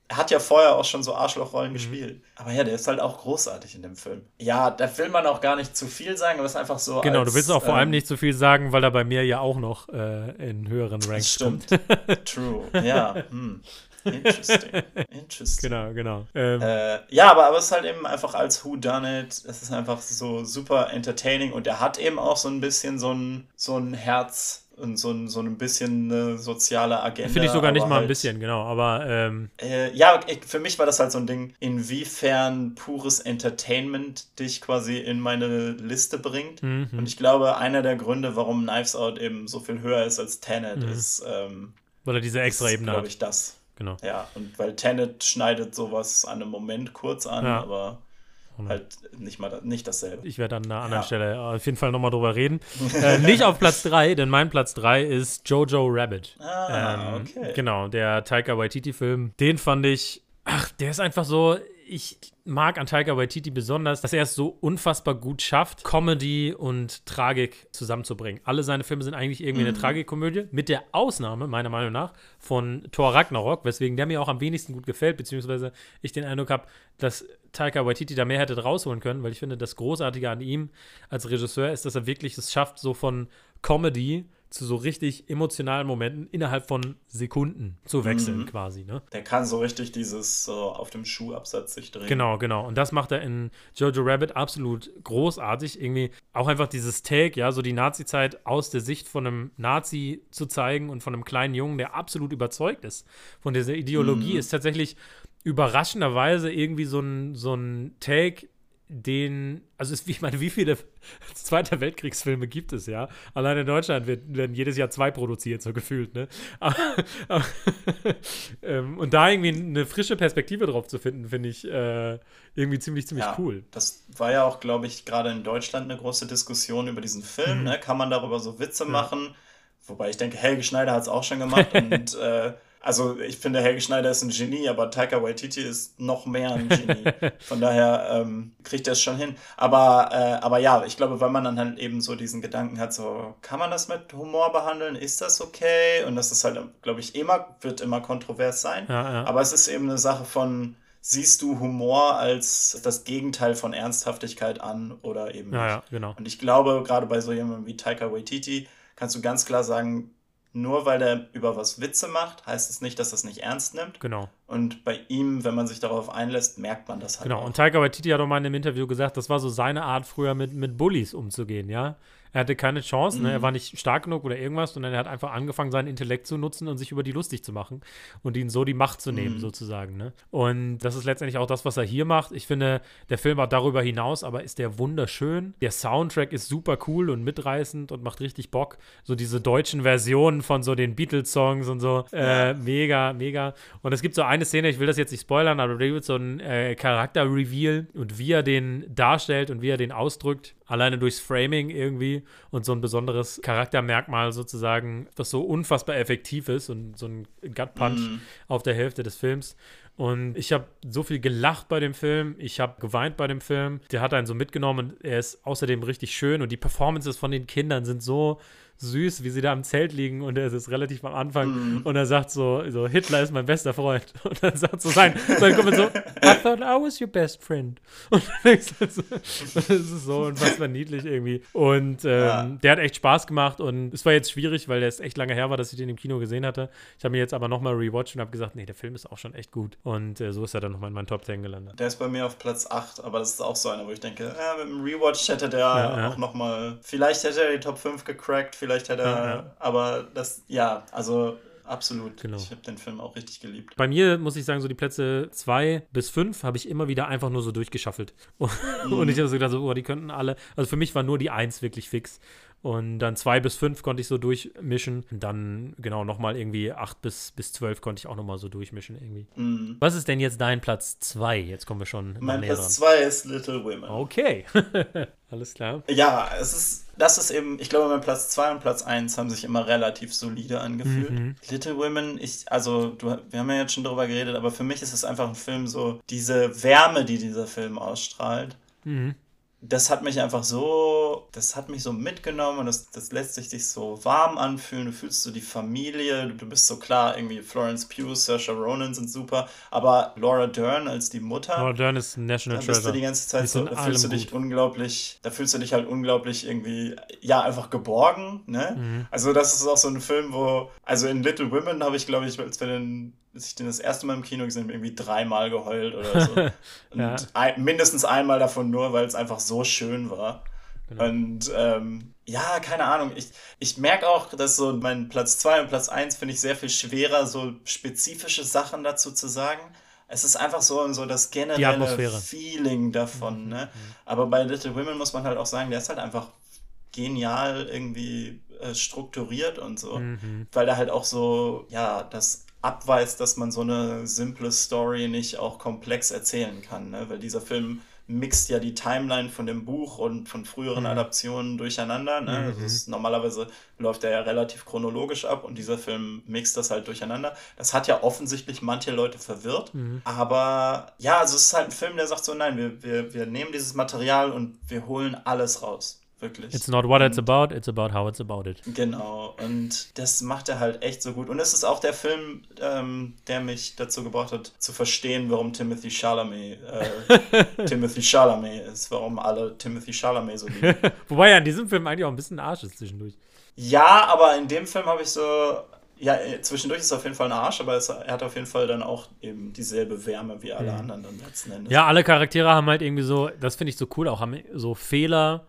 er hat ja vorher auch schon so Mhm. Arschlochrollen gespielt. Aber ja, der ist halt auch großartig in dem Film. Ja, da will man auch gar nicht zu viel sagen, aber es ist einfach so. Genau, als, du willst auch vor allem ähm, nicht so viel sagen, weil er bei mir ja auch noch äh, in höheren Ranks Stimmt. kommt. True. Ja. Hm. Interesting. Interesting. genau, genau. Ähm, Äh, ja, aber, aber es ist halt eben einfach als Who Done It. Es ist einfach so super entertaining und er hat eben auch so ein bisschen so ein, so ein Herz und so ein, so ein bisschen eine soziale Agenda. Finde ich sogar nicht mal ein halt, bisschen, genau. Aber ähm, Äh, ja, ich, für mich war das halt so ein Ding, inwiefern pures Entertainment dich quasi in meine Liste bringt. Mhm. Und ich glaube, einer der Gründe, warum Knives Out eben so viel höher ist als Tenet, Mhm. ist, ähm, weil er diese extra Ebene glaube ich, das. Genau. Ja, und weil Tenet schneidet sowas an einem Moment kurz an, Ja. aber halt nicht mal nicht dasselbe. Ich werde an einer anderen Ja. Stelle auf jeden Fall nochmal drüber reden. äh, nicht auf Platz 3, denn mein Platz 3 ist Jojo Rabbit. Ah, Ähm, okay. Genau, der Taika Waititi-Film. Den fand ich, ach, der ist einfach so, ich mag an Taika Waititi besonders, dass er es so unfassbar gut schafft, Comedy und Tragik zusammenzubringen. Alle seine Filme sind eigentlich irgendwie mhm. eine Tragikomödie, mit der Ausnahme, meiner Meinung nach, von Thor Ragnarok, weswegen der mir auch am wenigsten gut gefällt, beziehungsweise ich den Eindruck habe, dass Taika Waititi da mehr hätte rausholen können, weil ich finde, das Großartige an ihm als Regisseur ist, dass er wirklich es schafft, so von Comedy zu so richtig emotionalen Momenten innerhalb von Sekunden zu wechseln, mhm. quasi. Ne? Der kann so richtig dieses so auf dem Schuhabsatz sich drehen. Genau, genau. Und das macht er in Jojo Rabbit absolut großartig. Irgendwie auch einfach dieses Take, ja, so die Nazi-Zeit aus der Sicht von einem Nazi zu zeigen und von einem kleinen Jungen, der absolut überzeugt ist von dieser Ideologie, mhm. ist tatsächlich überraschenderweise irgendwie so ein, so ein Take, den, also ist, ich meine, wie viele Zweiter Weltkriegsfilme gibt es, ja? Allein in Deutschland wird, werden jedes Jahr zwei produziert, so gefühlt, ne? Aber, aber, ähm, und da irgendwie eine frische Perspektive drauf zu finden, finde ich äh, irgendwie ziemlich, ziemlich ja, cool. Das war ja auch, glaube ich, gerade in Deutschland eine große Diskussion über diesen Film, mhm. ne? Kann man darüber so Witze ja. machen? Wobei ich denke, Helge Schneider hat es auch schon gemacht und äh, also ich finde, Helge Schneider ist ein Genie, aber Taika Waititi ist noch mehr ein Genie. Von daher ähm, kriegt er es schon hin. Aber, äh, aber ja, ich glaube, weil man dann halt eben so diesen Gedanken hat, so, kann man das mit Humor behandeln? Ist das okay? Und das ist halt, glaube ich, immer, wird immer kontrovers sein. Ja, ja. Aber es ist eben eine Sache von, siehst du Humor als das Gegenteil von Ernsthaftigkeit an oder eben ja, nicht. Ja, genau. Und ich glaube, gerade bei so jemandem wie Taika Waititi, kannst du ganz klar sagen, nur weil er über was Witze macht, heißt es nicht, dass er es nicht ernst nimmt. Genau. Und bei ihm, wenn man sich darauf einlässt, merkt man das halt. Genau. Auch. Und Taika Waititi hat auch mal in einem Interview gesagt, das war so seine Art, früher mit, mit Bullies umzugehen, ja. Er hatte keine Chance, ne? er mhm. war nicht stark genug oder irgendwas, sondern er hat einfach angefangen, seinen Intellekt zu nutzen und sich über die lustig zu machen und ihnen so die Macht zu nehmen, mhm. sozusagen. Ne? Und das ist letztendlich auch das, was er hier macht. Ich finde, der Film war darüber hinaus, aber ist der wunderschön. Der Soundtrack ist super cool und mitreißend und macht richtig Bock. So diese deutschen Versionen von so den Beatles-Songs und so. Äh, mega, mega. Und es gibt so eine Szene, ich will das jetzt nicht spoilern, aber da gibt so ein äh, Charakter-Reveal und wie er den darstellt und wie er den ausdrückt alleine durchs Framing irgendwie und so ein besonderes Charaktermerkmal sozusagen, das so unfassbar effektiv ist und so ein Gut-Punch mm. auf der Hälfte des Films. Und ich habe so viel gelacht bei dem Film, ich habe geweint bei dem Film. Der hat einen so mitgenommen und er ist außerdem richtig schön und die Performances von den Kindern sind so süß, wie sie da im Zelt liegen und er ist relativ am Anfang mm. und er sagt so, so, Hitler ist mein bester Freund. Und dann sagt so sein, sein Kumpel so, I thought I was your best friend. Und dann denkst du so, das ist so unfassbar niedlich irgendwie. Und ähm, ja. der hat echt Spaß gemacht und es war jetzt schwierig, weil der ist echt lange her war, dass ich den im Kino gesehen hatte. Ich habe mir jetzt aber nochmal rewatcht und habe gesagt, nee, der Film ist auch schon echt gut. Und äh, so ist er dann nochmal in meinen Top 10 gelandet. Der ist bei mir auf Platz 8, aber das ist auch so einer, wo ich denke, ja, mit dem Rewatch hätte der ja, ja. auch nochmal, vielleicht hätte er die Top 5 gecrackt, vielleicht vielleicht hätte er, ja, aber das, ja, also absolut. Genau. Ich habe den Film auch richtig geliebt. Bei mir muss ich sagen, so die Plätze 2 bis 5 habe ich immer wieder einfach nur so durchgeschaffelt. Und, mhm. und ich habe so gedacht, so, oh, die könnten alle, also für mich war nur die 1 wirklich fix. Und dann 2 bis 5 konnte ich so durchmischen. Und dann, genau, nochmal irgendwie 8 bis, bis 12 konnte ich auch nochmal so durchmischen irgendwie. Mhm. Was ist denn jetzt dein Platz 2? Jetzt kommen wir schon. Mein Platz 2 ist Little Women. Okay. Alles klar. Ja, es ist, das ist eben, ich glaube, mein Platz 2 und Platz 1 haben sich immer relativ solide angefühlt. Mhm. Little Women, ich, also, du, wir haben ja jetzt schon darüber geredet, aber für mich ist es einfach ein Film so, diese Wärme, die dieser Film ausstrahlt. Mhm das hat mich einfach so, das hat mich so mitgenommen und das, das lässt sich dich so warm anfühlen. Du fühlst so die Familie, du bist so klar, irgendwie Florence Pugh, Saoirse Ronan sind super, aber Laura Dern als die Mutter. Laura Dern ist National Treasure. Da bist du die ganze Zeit so, da fühlst du dich gut. unglaublich, da fühlst du dich halt unglaublich irgendwie, ja, einfach geborgen, ne? Mhm. Also das ist auch so ein Film, wo, also in Little Women habe ich, glaube ich, als wir den als ich den das erste Mal im Kino gesehen habe, irgendwie dreimal geheult oder so. Und ja. ein, mindestens einmal davon nur, weil es einfach so schön war. Genau. Und ähm, ja, keine Ahnung. Ich, ich merke auch, dass so mein Platz 2 und Platz 1 finde ich sehr viel schwerer, so spezifische Sachen dazu zu sagen. Es ist einfach so, so das generelle Feeling davon. Mhm. Ne? Mhm. Aber bei Little Women muss man halt auch sagen, der ist halt einfach genial irgendwie äh, strukturiert und so. Mhm. Weil da halt auch so, ja, das abweist, dass man so eine simple Story nicht auch komplex erzählen kann. Ne? Weil dieser Film mixt ja die Timeline von dem Buch und von früheren mhm. Adaptionen durcheinander. Ne? Mhm. Also ist, normalerweise läuft er ja relativ chronologisch ab und dieser Film mixt das halt durcheinander. Das hat ja offensichtlich manche Leute verwirrt. Mhm. Aber ja, also es ist halt ein Film, der sagt so, nein, wir, wir, wir nehmen dieses Material und wir holen alles raus. Wirklich. It's not what it's about, it's about how it's about it. Genau, und das macht er halt echt so gut. Und es ist auch der Film, ähm, der mich dazu gebracht hat, zu verstehen, warum Timothy Chalamet äh, Timothy Chalamet ist, warum alle Timothy Chalamet so lieben. Wobei er in diesem Film eigentlich auch ein bisschen Arsch ist zwischendurch. Ja, aber in dem Film habe ich so, ja, äh, zwischendurch ist er auf jeden Fall ein Arsch, aber es, er hat auf jeden Fall dann auch eben dieselbe Wärme wie alle mhm. anderen dann letzten Endes. Ja, alle Charaktere haben halt irgendwie so, das finde ich so cool, auch haben so Fehler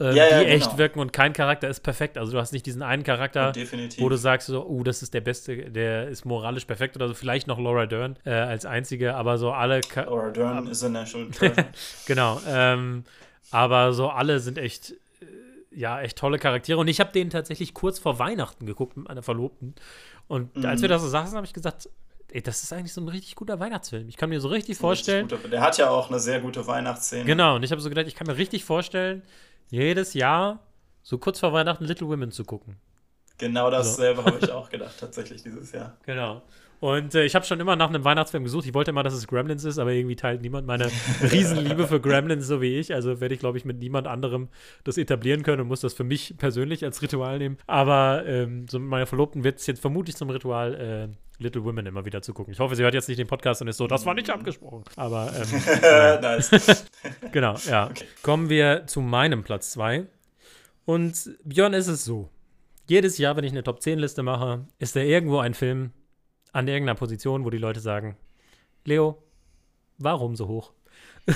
äh, ja, ja, die echt genau. wirken und kein Charakter ist perfekt. Also du hast nicht diesen einen Charakter, wo du sagst so, oh, das ist der Beste, der ist moralisch perfekt oder so. Vielleicht noch Laura Dern äh, als einzige, aber so alle. Ka Laura Dern ist a national treasure. genau. Ähm, aber so alle sind echt, äh, ja, echt tolle Charaktere. Und ich habe den tatsächlich kurz vor Weihnachten geguckt mit meiner Verlobten. Und mhm. als wir da so saßen, habe ich gesagt, Ey, das ist eigentlich so ein richtig guter Weihnachtsfilm. Ich kann mir so richtig vorstellen. Guter, der hat ja auch eine sehr gute Weihnachtsszene. Genau, und ich habe so gedacht, ich kann mir richtig vorstellen, jedes Jahr so kurz vor Weihnachten Little Women zu gucken. Genau dasselbe so. habe ich auch gedacht, tatsächlich dieses Jahr. Genau. Und äh, ich habe schon immer nach einem Weihnachtsfilm gesucht. Ich wollte immer, dass es Gremlins ist, aber irgendwie teilt niemand meine Riesenliebe für Gremlins so wie ich. Also werde ich, glaube ich, mit niemand anderem das etablieren können und muss das für mich persönlich als Ritual nehmen. Aber ähm, so mit meiner Verlobten wird es jetzt vermutlich zum Ritual, äh, Little Women immer wieder zu gucken. Ich hoffe, sie hört jetzt nicht den Podcast und ist so, das war nicht abgesprochen. Aber ähm, nice. genau, ja. Okay. Kommen wir zu meinem Platz 2. Und Björn ist es so. Jedes Jahr, wenn ich eine Top 10 Liste mache, ist da irgendwo ein Film, an irgendeiner Position, wo die Leute sagen, Leo, warum so hoch?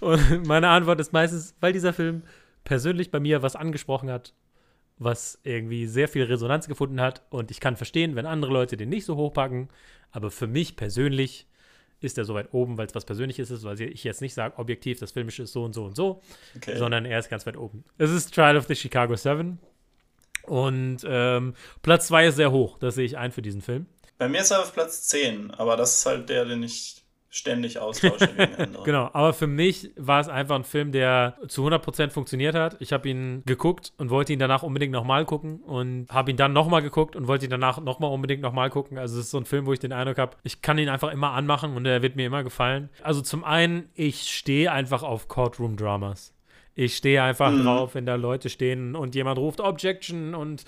und meine Antwort ist meistens, weil dieser Film persönlich bei mir was angesprochen hat, was irgendwie sehr viel Resonanz gefunden hat. Und ich kann verstehen, wenn andere Leute den nicht so hochpacken. Aber für mich persönlich ist er so weit oben, weil es was Persönliches ist, weil ich jetzt nicht sage, objektiv, das Filmische ist so und so und so, okay. sondern er ist ganz weit oben. Es ist Trial of the Chicago Seven. Und ähm, Platz 2 ist sehr hoch, das sehe ich ein für diesen Film. Bei mir ist er auf Platz 10, aber das ist halt der, den ich ständig austausche gegen andere. Genau, aber für mich war es einfach ein Film, der zu 100% funktioniert hat. Ich habe ihn geguckt und wollte ihn danach unbedingt nochmal gucken und habe ihn dann nochmal geguckt und wollte ihn danach nochmal unbedingt nochmal gucken. Also es ist so ein Film, wo ich den Eindruck habe, ich kann ihn einfach immer anmachen und er wird mir immer gefallen. Also zum einen, ich stehe einfach auf Courtroom-Dramas. Ich stehe einfach mhm. drauf, wenn da Leute stehen und jemand ruft Objection und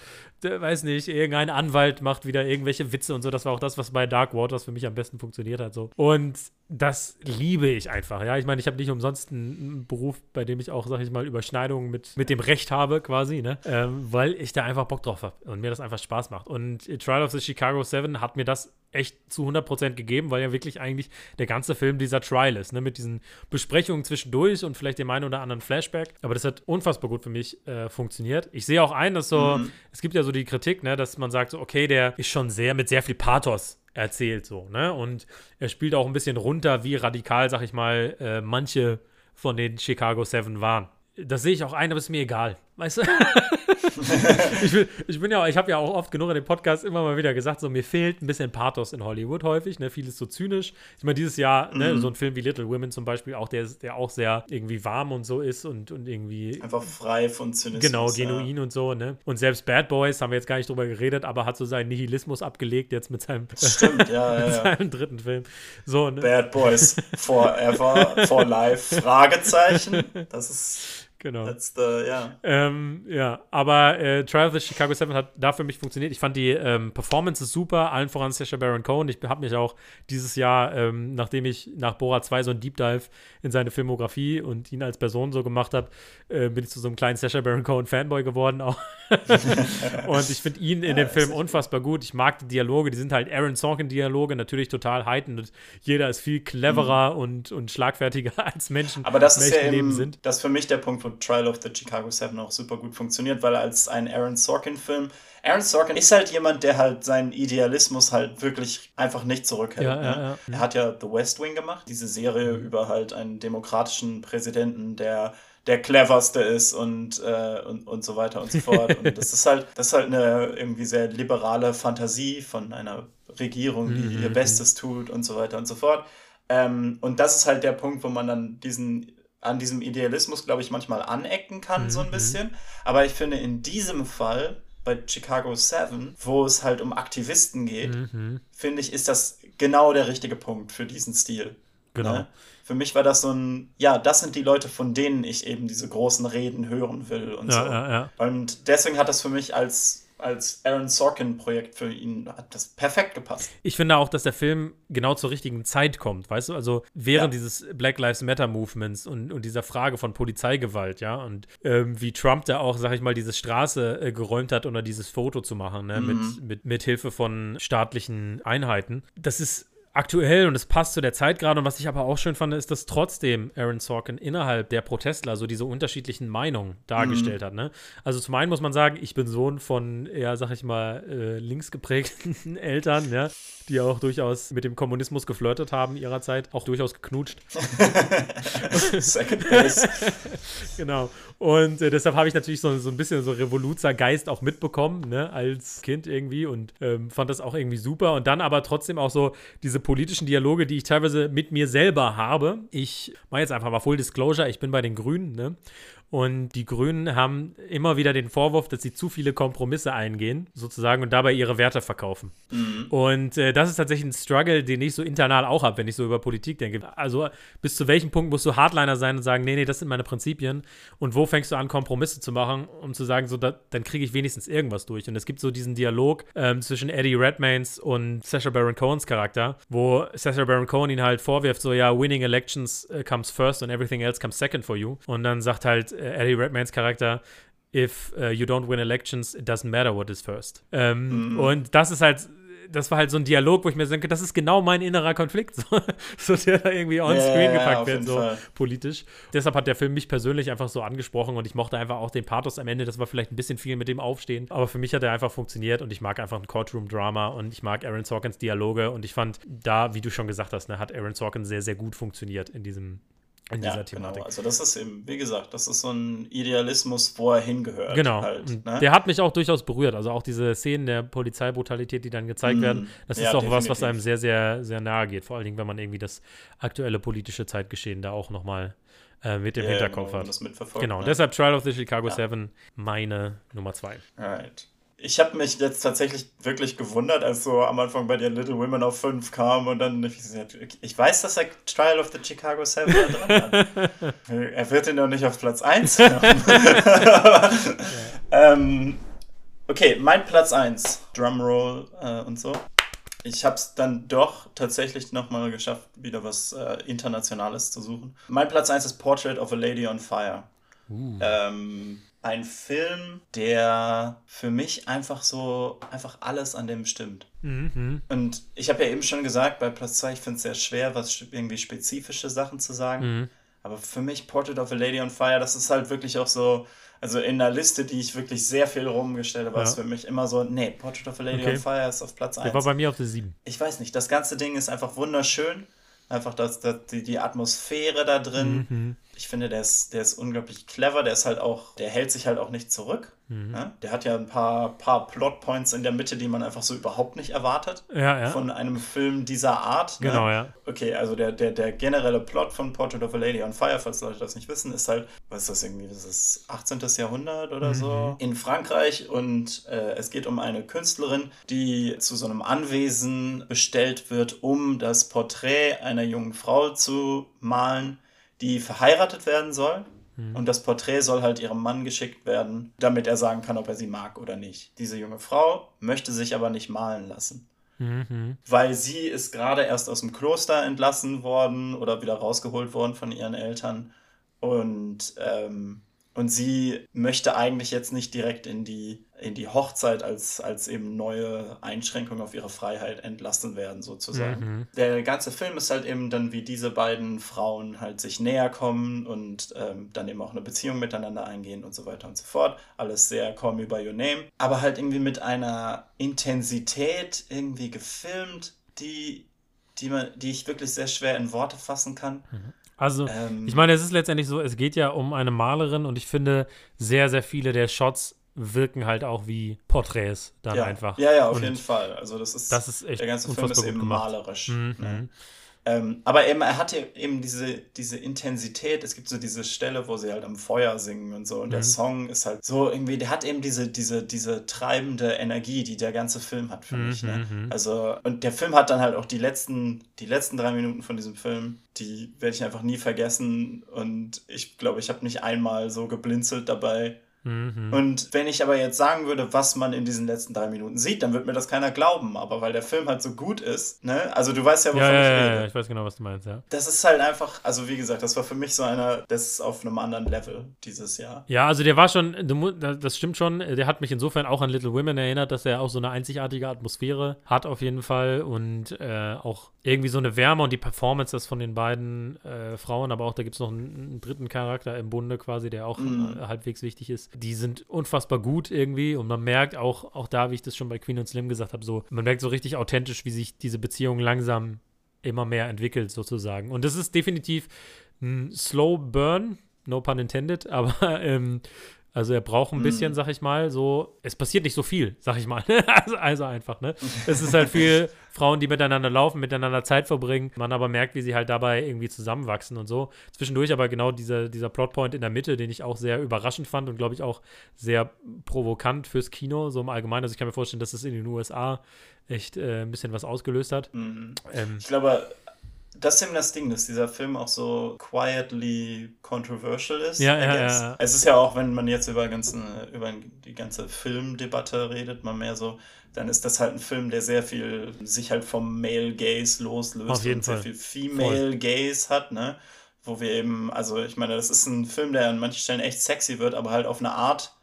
weiß nicht, irgendein Anwalt macht wieder irgendwelche Witze und so. Das war auch das, was bei Dark Waters für mich am besten funktioniert hat. So. Und das liebe ich einfach. Ja, ich meine, ich habe nicht umsonst einen Beruf, bei dem ich auch, sag ich mal, Überschneidungen mit, mit dem Recht habe, quasi, ne? Ähm, weil ich da einfach Bock drauf habe und mir das einfach Spaß macht. Und Trial of the Chicago 7 hat mir das echt zu 100% gegeben, weil ja wirklich eigentlich der ganze Film dieser Trial ist, ne? Mit diesen Besprechungen zwischendurch und vielleicht dem einen oder anderen Flashback. Aber das hat unfassbar gut für mich äh, funktioniert. Ich sehe auch ein, dass so, mhm. es gibt ja so die Kritik, ne, dass man sagt, so, okay, der ist schon sehr mit sehr viel Pathos erzählt, so, ne? Und er spielt auch ein bisschen runter, wie radikal, sag ich mal, äh, manche von den Chicago Seven waren. Das sehe ich auch ein, aber ist mir egal. Weißt du? ich, bin, ich bin ja, ich habe ja auch oft genug in dem Podcast immer mal wieder gesagt, so mir fehlt ein bisschen Pathos in Hollywood häufig, ne? Vieles so zynisch. Ich meine, dieses Jahr, ne, mhm. ne, so ein Film wie Little Women zum Beispiel, auch der, der auch sehr irgendwie warm und so ist und, und irgendwie. Einfach frei von Zynismus. Genau, genuin ja. und so, ne? Und selbst Bad Boys haben wir jetzt gar nicht drüber geredet, aber hat so seinen Nihilismus abgelegt jetzt mit seinem, Stimmt, ja, ja, seinem dritten Film. So, ne? Bad Boys Forever, for Life, Fragezeichen. Das ist Genau. The, yeah. Ähm, ja, aber äh, Trial of the Chicago 7 hat da für mich funktioniert. Ich fand die ähm, Performances super, allen voran Sacha Baron Cohen. Ich habe mich auch dieses Jahr, ähm, nachdem ich nach Bora 2 so ein Deep Dive in seine Filmografie und ihn als Person so gemacht habe, äh, bin ich zu so einem kleinen Sacha Baron Cohen Fanboy geworden auch. und ich finde ihn in ja, dem Film unfassbar gut. Ich mag die Dialoge, die sind halt Aaron Sorkin-Dialoge, natürlich total heightened. Jeder ist viel cleverer mhm. und, und schlagfertiger als Menschen. Aber das ist ja eben, sind. das ist für mich der Punkt, wo Trial of the Chicago Seven auch super gut funktioniert, weil als ein Aaron Sorkin-Film, Aaron Sorkin ist halt jemand, der halt seinen Idealismus halt wirklich einfach nicht zurückhält. Ja, ne? ja, ja. Er hat ja The West Wing gemacht, diese Serie mhm. über halt einen demokratischen Präsidenten, der der cleverste ist und, äh, und, und so weiter und so fort. Und das ist halt, das ist halt eine irgendwie sehr liberale Fantasie von einer Regierung, die mhm. ihr Bestes tut und so weiter und so fort. Ähm, und das ist halt der Punkt, wo man dann diesen an diesem Idealismus, glaube ich, manchmal anecken kann, mhm. so ein mhm. bisschen. Aber ich finde, in diesem Fall bei Chicago 7, wo es halt um Aktivisten geht, mhm. finde ich, ist das genau der richtige Punkt für diesen Stil. Genau. Ne? Für mich war das so ein, ja, das sind die Leute, von denen ich eben diese großen Reden hören will und ja, so. Ja, ja. Und deswegen hat das für mich als als Aaron Sorkin-Projekt für ihn hat das perfekt gepasst. Ich finde auch, dass der Film genau zur richtigen Zeit kommt, weißt du? Also während ja. dieses Black Lives Matter-Movements und, und dieser Frage von Polizeigewalt, ja, und ähm, wie Trump da auch, sag ich mal, diese Straße äh, geräumt hat, um dieses Foto zu machen, ne, mhm. mit, mit, mit Hilfe von staatlichen Einheiten. Das ist aktuell und es passt zu der Zeit gerade. Und was ich aber auch schön fand, ist, dass trotzdem Aaron Sorkin innerhalb der Protestler so diese unterschiedlichen Meinungen dargestellt mhm. hat. Ne? Also zum einen muss man sagen, ich bin Sohn von, ja, sag ich mal, äh, links geprägten Eltern, ja, die auch durchaus mit dem Kommunismus geflirtet haben ihrer Zeit, auch durchaus geknutscht. Second Base. genau. Und äh, deshalb habe ich natürlich so, so ein bisschen so Revoluzer-Geist auch mitbekommen, ne, als Kind irgendwie und ähm, fand das auch irgendwie super. Und dann aber trotzdem auch so diese politischen Dialoge, die ich teilweise mit mir selber habe. Ich mache jetzt einfach mal Full Disclosure, ich bin bei den Grünen, ne? Und die Grünen haben immer wieder den Vorwurf, dass sie zu viele Kompromisse eingehen, sozusagen, und dabei ihre Werte verkaufen. Mhm. Und äh, das ist tatsächlich ein Struggle, den ich so internal auch habe, wenn ich so über Politik denke. Also bis zu welchem Punkt musst du Hardliner sein und sagen, nee, nee, das sind meine Prinzipien. Und wo fängst du an, Kompromisse zu machen, um zu sagen, so, da, dann kriege ich wenigstens irgendwas durch. Und es gibt so diesen Dialog ähm, zwischen Eddie Redmaynes und Sacha Baron Cohens Charakter, wo Sacha Baron Cohen ihn halt vorwirft, so, ja, winning elections uh, comes first and everything else comes second for you. Und dann sagt halt äh, Eddie Redmaynes Charakter, if uh, you don't win elections, it doesn't matter what is first. Ähm, mhm. Und das ist halt, das war halt so ein Dialog, wo ich mir denke, das ist genau mein innerer Konflikt, so, der da irgendwie on screen yeah, gepackt wird, so Fall. politisch. Deshalb hat der Film mich persönlich einfach so angesprochen und ich mochte einfach auch den Pathos am Ende. Das war vielleicht ein bisschen viel mit dem Aufstehen, aber für mich hat er einfach funktioniert und ich mag einfach ein Courtroom-Drama und ich mag Aaron Sorkins Dialoge und ich fand da, wie du schon gesagt hast, ne, hat Aaron Sorkin sehr, sehr gut funktioniert in diesem in ja, dieser Thematik. Genau. Also das ist eben, wie gesagt, das ist so ein Idealismus, wo er hingehört. Genau. Halt, ne? Der hat mich auch durchaus berührt. Also auch diese Szenen der Polizeibrutalität, die dann gezeigt mm, werden, das ja, ist auch definitiv. was, was einem sehr, sehr, sehr nahe geht. Vor allen Dingen, wenn man irgendwie das aktuelle politische Zeitgeschehen da auch nochmal äh, mit dem ja, Hinterkopf genau, hat. Genau, ne? deshalb Trial of the Chicago ja. Seven meine Nummer zwei. Alright ich habe mich jetzt tatsächlich wirklich gewundert, als so am Anfang bei dir Little Women auf 5 kam und dann, ich weiß, dass er Trial of the Chicago 7 da drin hat. er wird ihn doch nicht auf Platz 1 haben. ähm, okay, mein Platz 1, Drumroll äh, und so. Ich habe es dann doch tatsächlich nochmal geschafft, wieder was äh, Internationales zu suchen. Mein Platz 1 ist Portrait of a Lady on Fire. Uh. Ähm, ein Film, der für mich einfach so, einfach alles an dem stimmt. Mhm. Und ich habe ja eben schon gesagt, bei Platz 2, ich finde es sehr schwer, was irgendwie spezifische Sachen zu sagen. Mhm. Aber für mich Portrait of a Lady on Fire, das ist halt wirklich auch so, also in der Liste, die ich wirklich sehr viel rumgestellt habe, ja. ist für mich immer so, nee, Portrait of a Lady okay. on Fire ist auf Platz 1. Der war bei mir auf der 7. Ich weiß nicht, das ganze Ding ist einfach wunderschön. Einfach das, das, die, die Atmosphäre da drin. Mhm. Ich finde, der ist, der ist unglaublich clever. Der ist halt auch, der hält sich halt auch nicht zurück. Mhm. Ja? Der hat ja ein paar, paar Plotpoints in der Mitte, die man einfach so überhaupt nicht erwartet. Ja, ja. Von einem Film dieser Art. Ne? Genau, ne? ja. Okay, also der, der, der generelle Plot von Portrait of a Lady on Fire, falls Leute das nicht wissen, ist halt, was ist das irgendwie, das ist 18. Jahrhundert oder mhm. so, in Frankreich und äh, es geht um eine Künstlerin, die zu so einem Anwesen bestellt wird, um das Porträt einer jungen Frau zu malen die verheiratet werden soll. Mhm. Und das Porträt soll halt ihrem Mann geschickt werden, damit er sagen kann, ob er sie mag oder nicht. Diese junge Frau möchte sich aber nicht malen lassen. Mhm. Weil sie ist gerade erst aus dem Kloster entlassen worden oder wieder rausgeholt worden von ihren Eltern. Und ähm, und sie möchte eigentlich jetzt nicht direkt in die, in die Hochzeit als, als eben neue Einschränkung auf ihre Freiheit entlassen werden, sozusagen. Mhm. Der ganze Film ist halt eben dann, wie diese beiden Frauen halt sich näher kommen und ähm, dann eben auch eine Beziehung miteinander eingehen und so weiter und so fort. Alles sehr Call Me By Your Name. Aber halt irgendwie mit einer Intensität irgendwie gefilmt, die, die, man, die ich wirklich sehr schwer in Worte fassen kann. Mhm. Also, ähm, ich meine, es ist letztendlich so, es geht ja um eine Malerin und ich finde, sehr, sehr viele der Shots wirken halt auch wie Porträts dann ja, einfach. Ja, ja, auf und jeden Fall. Also das ist, das ist echt der ganze Film ist eben gemacht. malerisch. Mhm. Ne? Ähm, aber eben, er hatte eben diese, diese Intensität. Es gibt so diese Stelle, wo sie halt am Feuer singen und so. Und mhm. der Song ist halt so irgendwie, der hat eben diese, diese, diese treibende Energie, die der ganze Film hat für mhm. mich. Ne? Mhm. Also, und der Film hat dann halt auch die letzten, die letzten drei Minuten von diesem Film, die werde ich einfach nie vergessen. Und ich glaube, ich habe nicht einmal so geblinzelt dabei. Mhm. Und wenn ich aber jetzt sagen würde, was man in diesen letzten drei Minuten sieht, dann wird mir das keiner glauben. Aber weil der Film halt so gut ist, ne? Also du weißt ja, wovon ja, ja, ich rede. Ja, ich weiß genau, was du meinst, ja. Das ist halt einfach, also wie gesagt, das war für mich so einer, das ist auf einem anderen Level dieses Jahr. Ja, also der war schon, das stimmt schon, der hat mich insofern auch an Little Women erinnert, dass er auch so eine einzigartige Atmosphäre hat auf jeden Fall und äh, auch irgendwie so eine Wärme und die Performances von den beiden äh, Frauen, aber auch da gibt es noch einen, einen, dritten Charakter im Bunde quasi, der auch mm. halbwegs wichtig ist die sind unfassbar gut irgendwie und man merkt auch, auch da, wie ich das schon bei Queen und Slim gesagt habe, so, man merkt so richtig authentisch, wie sich diese Beziehung langsam immer mehr entwickelt sozusagen. Und das ist definitiv ein Slow Burn, no pun intended, aber ähm, also er braucht ein bisschen, mm. sag ich mal, so, es passiert nicht so viel, sag ich mal. also, also, einfach, ne? Es ist halt viel Frauen, die miteinander laufen, miteinander Zeit verbringen, man aber merkt, wie sie halt dabei irgendwie zusammenwachsen und so. Zwischendurch aber genau dieser, dieser Plotpoint in der Mitte, den ich auch sehr überraschend fand und glaube ich auch sehr provokant fürs Kino, so im Allgemeinen. Also ich kann mir vorstellen, dass es in den USA echt äh, ein bisschen was ausgelöst hat. Mhm. Ähm, ich glaube, das ist eben das Ding, dass dieser Film auch so quietly controversial ist. Ja, ja, ja, Es ist ja auch, wenn man jetzt über, ganzen, über die ganze Filmdebatte redet, man mehr so, dann ist das halt ein Film, der sehr viel sich halt vom Male Gaze loslöst Auf jeden und Fall. sehr viel Female Voll. Gaze hat, ne? Wo wir eben, also ich meine, das ist ein Film, der an manchen Stellen echt sexy wird, aber halt auf eine Art,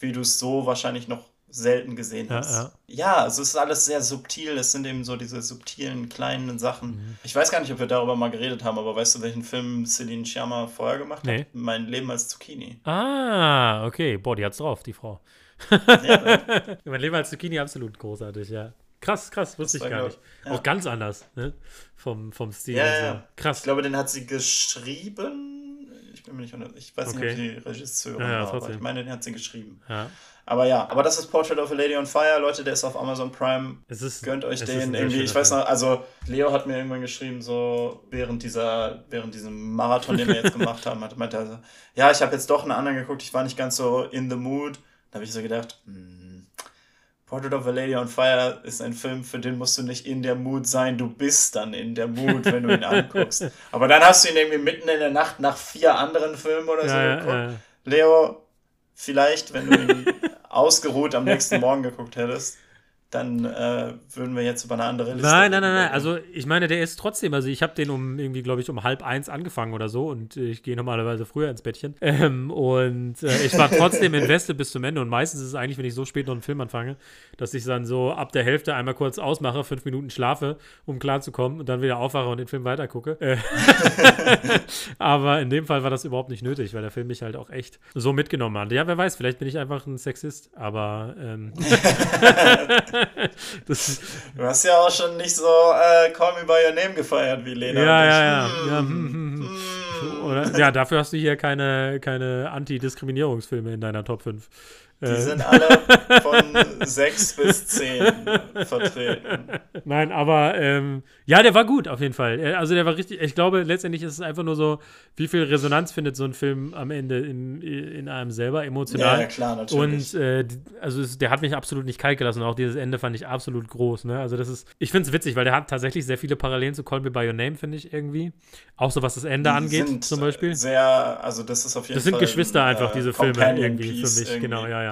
wie du es so wahrscheinlich noch selten gesehen hast. Ja, ja. ja, also es ist alles sehr subtil. Es sind eben so diese subtilen, kleinen Sachen. Mhm. Ich weiß gar nicht, ob wir darüber mal geredet haben, aber weißt du, welchen Film Celine Sciamma vorher gemacht nee. hat? Mein Leben als Zucchini. Ah, okay. Boah, die hat's drauf, die Frau. Ja, mein Leben als Zucchini absolut großartig, ja. Krass, krass, wusste ich gar nicht. Ja. Auch ganz anders, ne? Vom, vom Stil. Ja, ja. Krass. Ich glaube, den hat sie geschrieben. Ich bin mir nicht Ich weiß okay. nicht, ob die Regisseurin ja, war, aber ich meine, den hat sie geschrieben. Ja. Aber ja, aber das ist Portrait of a Lady on Fire, Leute, der ist auf Amazon Prime. Es ist, Gönnt euch den irgendwie. Ich weiß noch, also Leo hat mir irgendwann geschrieben, so während dieser, während diesem Marathon, den wir jetzt gemacht haben, hat meinte also, ja, ich habe jetzt doch einen anderen geguckt, ich war nicht ganz so in the mood. Da habe ich so gedacht, hm, Portrait of a Lady on Fire ist ein Film, für den musst du nicht in der Mood sein, du bist dann in der Mood, wenn du ihn anguckst. Aber dann hast du ihn irgendwie mitten in der Nacht nach vier anderen Filmen oder so ja, geguckt. Ja. Leo, vielleicht, wenn du ihn ausgeruht am nächsten Morgen geguckt hättest, dann äh, würden wir jetzt über eine andere Liste. Nein, nein, nein, nein. Also ich meine, der ist trotzdem, also ich habe den um irgendwie, glaube ich, um halb eins angefangen oder so und ich gehe normalerweise früher ins Bettchen. Ähm, und äh, ich war trotzdem invested bis zum Ende und meistens ist es eigentlich, wenn ich so spät noch einen Film anfange, dass ich dann so ab der Hälfte einmal kurz ausmache, fünf Minuten schlafe, um klarzukommen und dann wieder aufwache und den Film weitergucke. Äh, aber in dem Fall war das überhaupt nicht nötig, weil der Film mich halt auch echt so mitgenommen hat. Ja, wer weiß, vielleicht bin ich einfach ein Sexist, aber ähm, du hast ja auch schon nicht so äh, Call Me By Your Name gefeiert wie Lena. Ja, ja, ja. Hm. ja, hm. Oder, ja, dafür hast du hier keine, keine Antidiskriminierungsfilme in deiner Top 5. Die äh. sind alle von 6 bis 10 vertreten. Nein, aber ähm, ja, der war gut auf jeden Fall. Also der war richtig, ich glaube, letztendlich ist es einfach nur so, wie viel Resonanz findet so ein Film am Ende in, in einem selber, emotional. Ja, ja klar, natürlich. Und äh, also es, der hat mich absolut nicht kalt gelassen. Auch dieses Ende fand ich absolut groß. Ne? Also das ist, ich finde es witzig, weil der hat tatsächlich sehr viele Parallelen zu Call Me By Your Name, finde ich irgendwie. Auch so was das Ende Die angeht, zum Beispiel. Sehr, also das ist auf jeden das Fall. Das sind Geschwister einfach, äh, diese Filme irgendwie für mich. Irgendwie. Genau, ja, ja.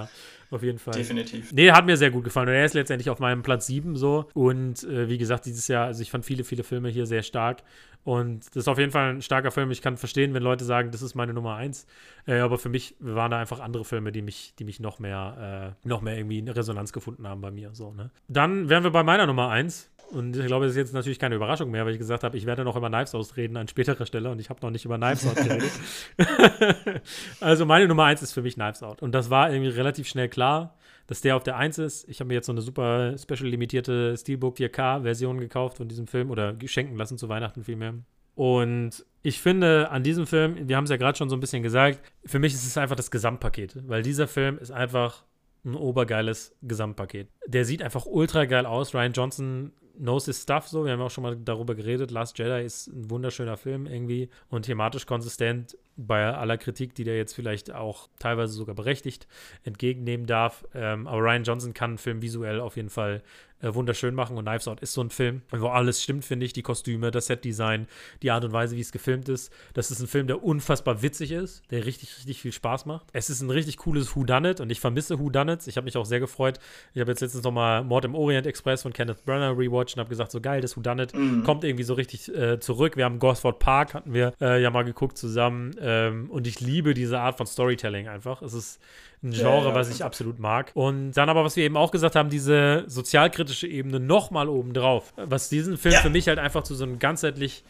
Auf jeden Fall. Definitiv. Nee, hat mir sehr gut gefallen. Und er ist letztendlich auf meinem Platz 7 so. Und äh, wie gesagt, dieses Jahr, also ich fand viele, viele Filme hier sehr stark. Und das ist auf jeden Fall ein starker Film. Ich kann verstehen, wenn Leute sagen, das ist meine Nummer 1. Äh, aber für mich waren da einfach andere Filme, die mich, die mich noch mehr, äh, noch mehr irgendwie in Resonanz gefunden haben bei mir. So, ne? Dann wären wir bei meiner Nummer 1. Und ich glaube, das ist jetzt natürlich keine Überraschung mehr, weil ich gesagt habe, ich werde noch über Knives Out reden an späterer Stelle und ich habe noch nicht über Knives Out geredet. also meine Nummer 1 ist für mich Knives Out. Und das war irgendwie relativ schnell klar, dass der auf der 1 ist. Ich habe mir jetzt so eine super special limitierte Steelbook 4K-Version gekauft von diesem Film oder geschenken lassen zu Weihnachten vielmehr. Und ich finde an diesem Film, wir haben es ja gerade schon so ein bisschen gesagt, für mich ist es einfach das Gesamtpaket, weil dieser Film ist einfach ein obergeiles Gesamtpaket. Der sieht einfach ultra geil aus. Ryan Johnson knows his stuff so. Wir haben auch schon mal darüber geredet. Last Jedi ist ein wunderschöner Film irgendwie und thematisch konsistent bei aller Kritik, die der jetzt vielleicht auch teilweise sogar berechtigt entgegennehmen darf. Ähm, aber Ryan Johnson kann einen Film visuell auf jeden Fall äh, wunderschön machen und Knives Out ist so ein Film, wo alles stimmt, finde ich. Die Kostüme, das Setdesign, die Art und Weise, wie es gefilmt ist. Das ist ein Film, der unfassbar witzig ist, der richtig, richtig viel Spaß macht. Es ist ein richtig cooles Whodunit und ich vermisse Whodunits. Ich habe mich auch sehr gefreut. Ich habe jetzt letztens nochmal Mord im Orient Express von Kenneth Branagh rewatcht und habe gesagt, so geil, das Whodunit mhm. kommt irgendwie so richtig äh, zurück. Wir haben Gosford Park, hatten wir äh, ja mal geguckt zusammen ähm, und ich liebe diese Art von Storytelling einfach. Es ist ein Genre, ja, ja, was ich absolut mag. Und dann aber, was wir eben auch gesagt haben, diese sozialkritische Ebene nochmal obendrauf, was diesen Film ja. für mich halt einfach zu so einem ganzheitlich,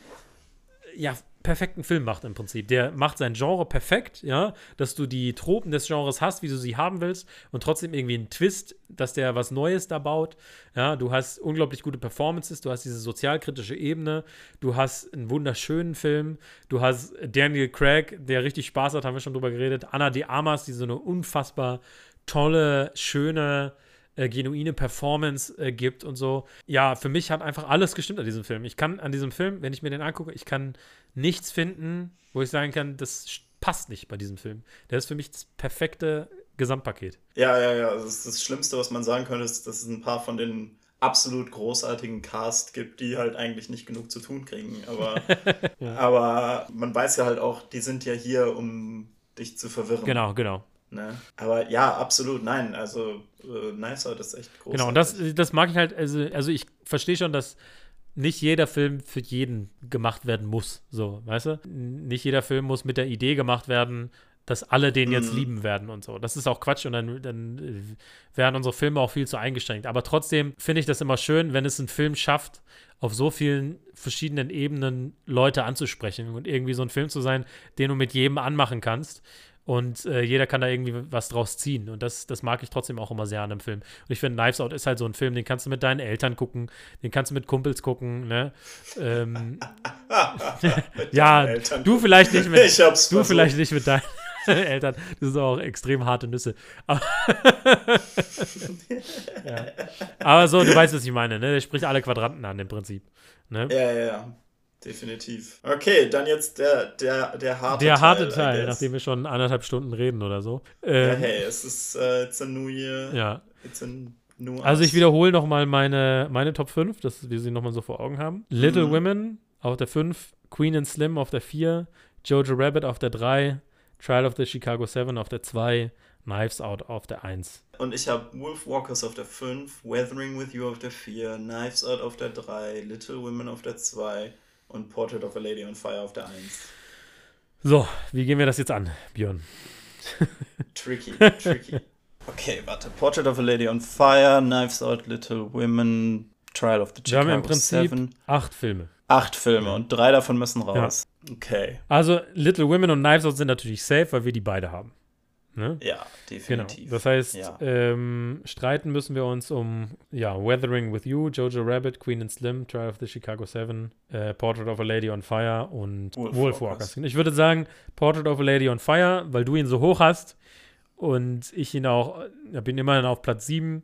ja, perfekten Film macht im Prinzip. Der macht sein Genre perfekt, ja, dass du die Tropen des Genres hast, wie du sie haben willst und trotzdem irgendwie einen Twist, dass der was Neues da baut. Ja, du hast unglaublich gute Performances, du hast diese sozialkritische Ebene, du hast einen wunderschönen Film, du hast Daniel Craig, der richtig Spaß hat, haben wir schon drüber geredet, Anna de Amas, die so eine unfassbar tolle, schöne äh, genuine Performance äh, gibt und so. Ja, für mich hat einfach alles gestimmt an diesem Film. Ich kann an diesem Film, wenn ich mir den angucke, ich kann nichts finden, wo ich sagen kann, das passt nicht bei diesem Film. Der ist für mich das perfekte Gesamtpaket. Ja, ja, ja. Das, ist das Schlimmste, was man sagen könnte, ist, dass es ein paar von den absolut großartigen Cast gibt, die halt eigentlich nicht genug zu tun kriegen. Aber, ja. aber man weiß ja halt auch, die sind ja hier, um dich zu verwirren. Genau, genau. Ne? Aber ja, absolut, nein. Also äh, Knives Out ist echt groß. Genau, und das, das mag ich halt, also, also ich verstehe schon, dass nicht jeder Film für jeden gemacht werden muss. So, weißt du? Nicht jeder Film muss mit der Idee gemacht werden, dass alle den jetzt mm. lieben werden und so. Das ist auch Quatsch und dann, dann äh, werden unsere Filme auch viel zu eingeschränkt. Aber trotzdem finde ich das immer schön, wenn es ein Film schafft, auf so vielen verschiedenen Ebenen Leute anzusprechen und irgendwie so ein Film zu sein, den du mit jedem anmachen kannst. Und äh, jeder kann da irgendwie was draus ziehen. Und das, das mag ich trotzdem auch immer sehr an einem Film. Und ich finde, Knives Out ist halt so ein Film, den kannst du mit deinen Eltern gucken, den kannst du mit Kumpels gucken, ne? Ähm, ja, du vielleicht nicht mit, du versucht. vielleicht nicht mit deinen Eltern. Das sind auch extrem harte Nüsse. Aber, ja. Aber so, du weißt, was ich meine, ne? Der spricht alle Quadranten an im Prinzip. Ne? Ja, ja, ja. Definitiv. Okay, dann jetzt der, der, der harte der Teil. Der harte Teil, nachdem wir schon anderthalb Stunden reden oder so. Ähm, ja, hey, es ist uh, it's a new year. Ja. It's a new also ich wiederhole nochmal meine, meine Top 5, dass wir sie nochmal so vor Augen haben. Little mhm. Women auf der 5, Queen and Slim auf der 4, Jojo Rabbit auf der 3, Trial of the Chicago 7 auf der 2, Knives Out auf der 1. Und ich habe Wolf Walkers auf der 5, Weathering with You auf der 4, Knives Out auf der 3, Little Women auf der 2, und Portrait of a Lady on Fire auf der 1. So, wie gehen wir das jetzt an, Björn? tricky, tricky. Okay, warte. Portrait of a Lady on Fire, Knives Out, Little Women, Trial of the Chicago Wir haben im Prinzip Seven. acht Filme. Acht Filme und drei davon müssen raus. Ja. Okay. Also Little Women und Knives Out sind natürlich safe, weil wir die beide haben. Ne? Ja, definitiv. Genau. Das heißt, ja. ähm, streiten müssen wir uns um ja, Weathering with You, Jojo Rabbit, Queen and Slim, Trial of the Chicago Seven, äh, Portrait of a Lady on Fire und Wolf, Wolf Walkers. Ich würde sagen, Portrait of a Lady on Fire, weil du ihn so hoch hast und ich ihn auch, ich bin immerhin auf Platz 7,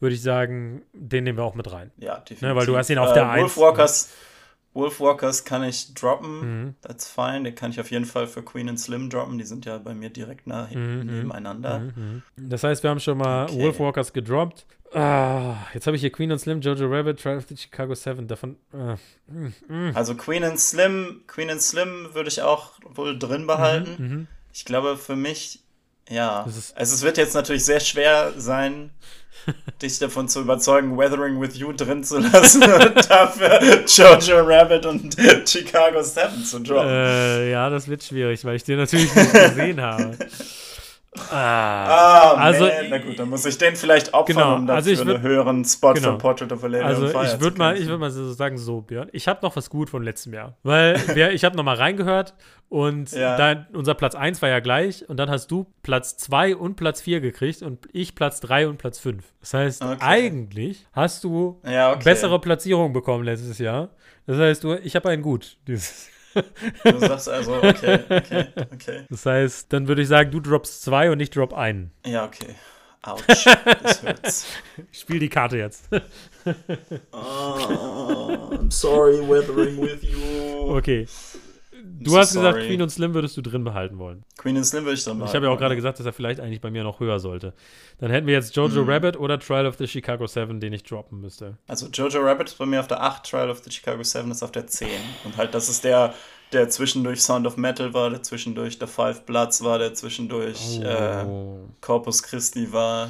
würde ich sagen, den nehmen wir auch mit rein. Ja, definitiv. Ne, weil du hast ihn auf äh, der 1. Wolf Walkers. Ne? Wolfwalkers kann ich droppen, mhm. that's fine. Den kann ich auf jeden Fall für Queen and Slim droppen. Die sind ja bei mir direkt nah mhm. nebeneinander. Mhm. Das heißt, wir haben schon mal okay. Wolfwalkers gedroppt. Ah, jetzt habe ich hier Queen and Slim, Jojo Rabbit, Trial of the Chicago 7. Davon. Äh, also Queen and Slim, Queen and Slim würde ich auch wohl drin behalten. Mhm, mhm. Ich glaube, für mich, ja. Also es wird jetzt natürlich sehr schwer sein, dich davon zu überzeugen, Weathering with You drin zu lassen und dafür Jojo Rabbit und Chicago 7 zu droppen. Äh, ja, das wird schwierig, weil ich den natürlich nicht gesehen habe. Ah, ah also, man. na gut, dann muss ich den vielleicht opfern, genau, um dafür also ich würd, einen höheren Spot genau. für Portrait of a Lady Also ich würde mal, ich würde mal so sagen, so Björn, ich habe noch was gut von letztem Jahr, weil wir, ich habe noch mal reingehört und ja. da, unser Platz 1 war ja gleich und dann hast du Platz 2 und Platz 4 gekriegt und ich Platz 3 und Platz 5. Das heißt, okay. eigentlich hast du ja, okay. bessere Platzierungen bekommen letztes Jahr. Das heißt, du, ich habe einen gut dieses Du sagst also, okay, okay, okay. Das heißt, dann würde ich sagen, du droppst zwei und ich drop einen. Ja, okay. Ouch, das hurts. Spiel die Karte jetzt. oh, I'm sorry, weathering with you. Okay. Du so hast gesagt, sorry. Queen und Slim würdest du drin behalten wollen. Queen and Slim würde ich dann Ich habe ja auch gerade gesagt, dass er vielleicht eigentlich bei mir noch höher sollte. Dann hätten wir jetzt Jojo Mhm. Rabbit oder Trial of the Chicago 7, den ich droppen müsste. Also Jojo Rabbit ist bei mir auf der 8, Trial of the Chicago 7 ist auf der 10. Und halt, das ist der, der zwischendurch Sound of Metal war, der zwischendurch The Five Bloods war, der zwischendurch äh, Oh. Corpus Christi war.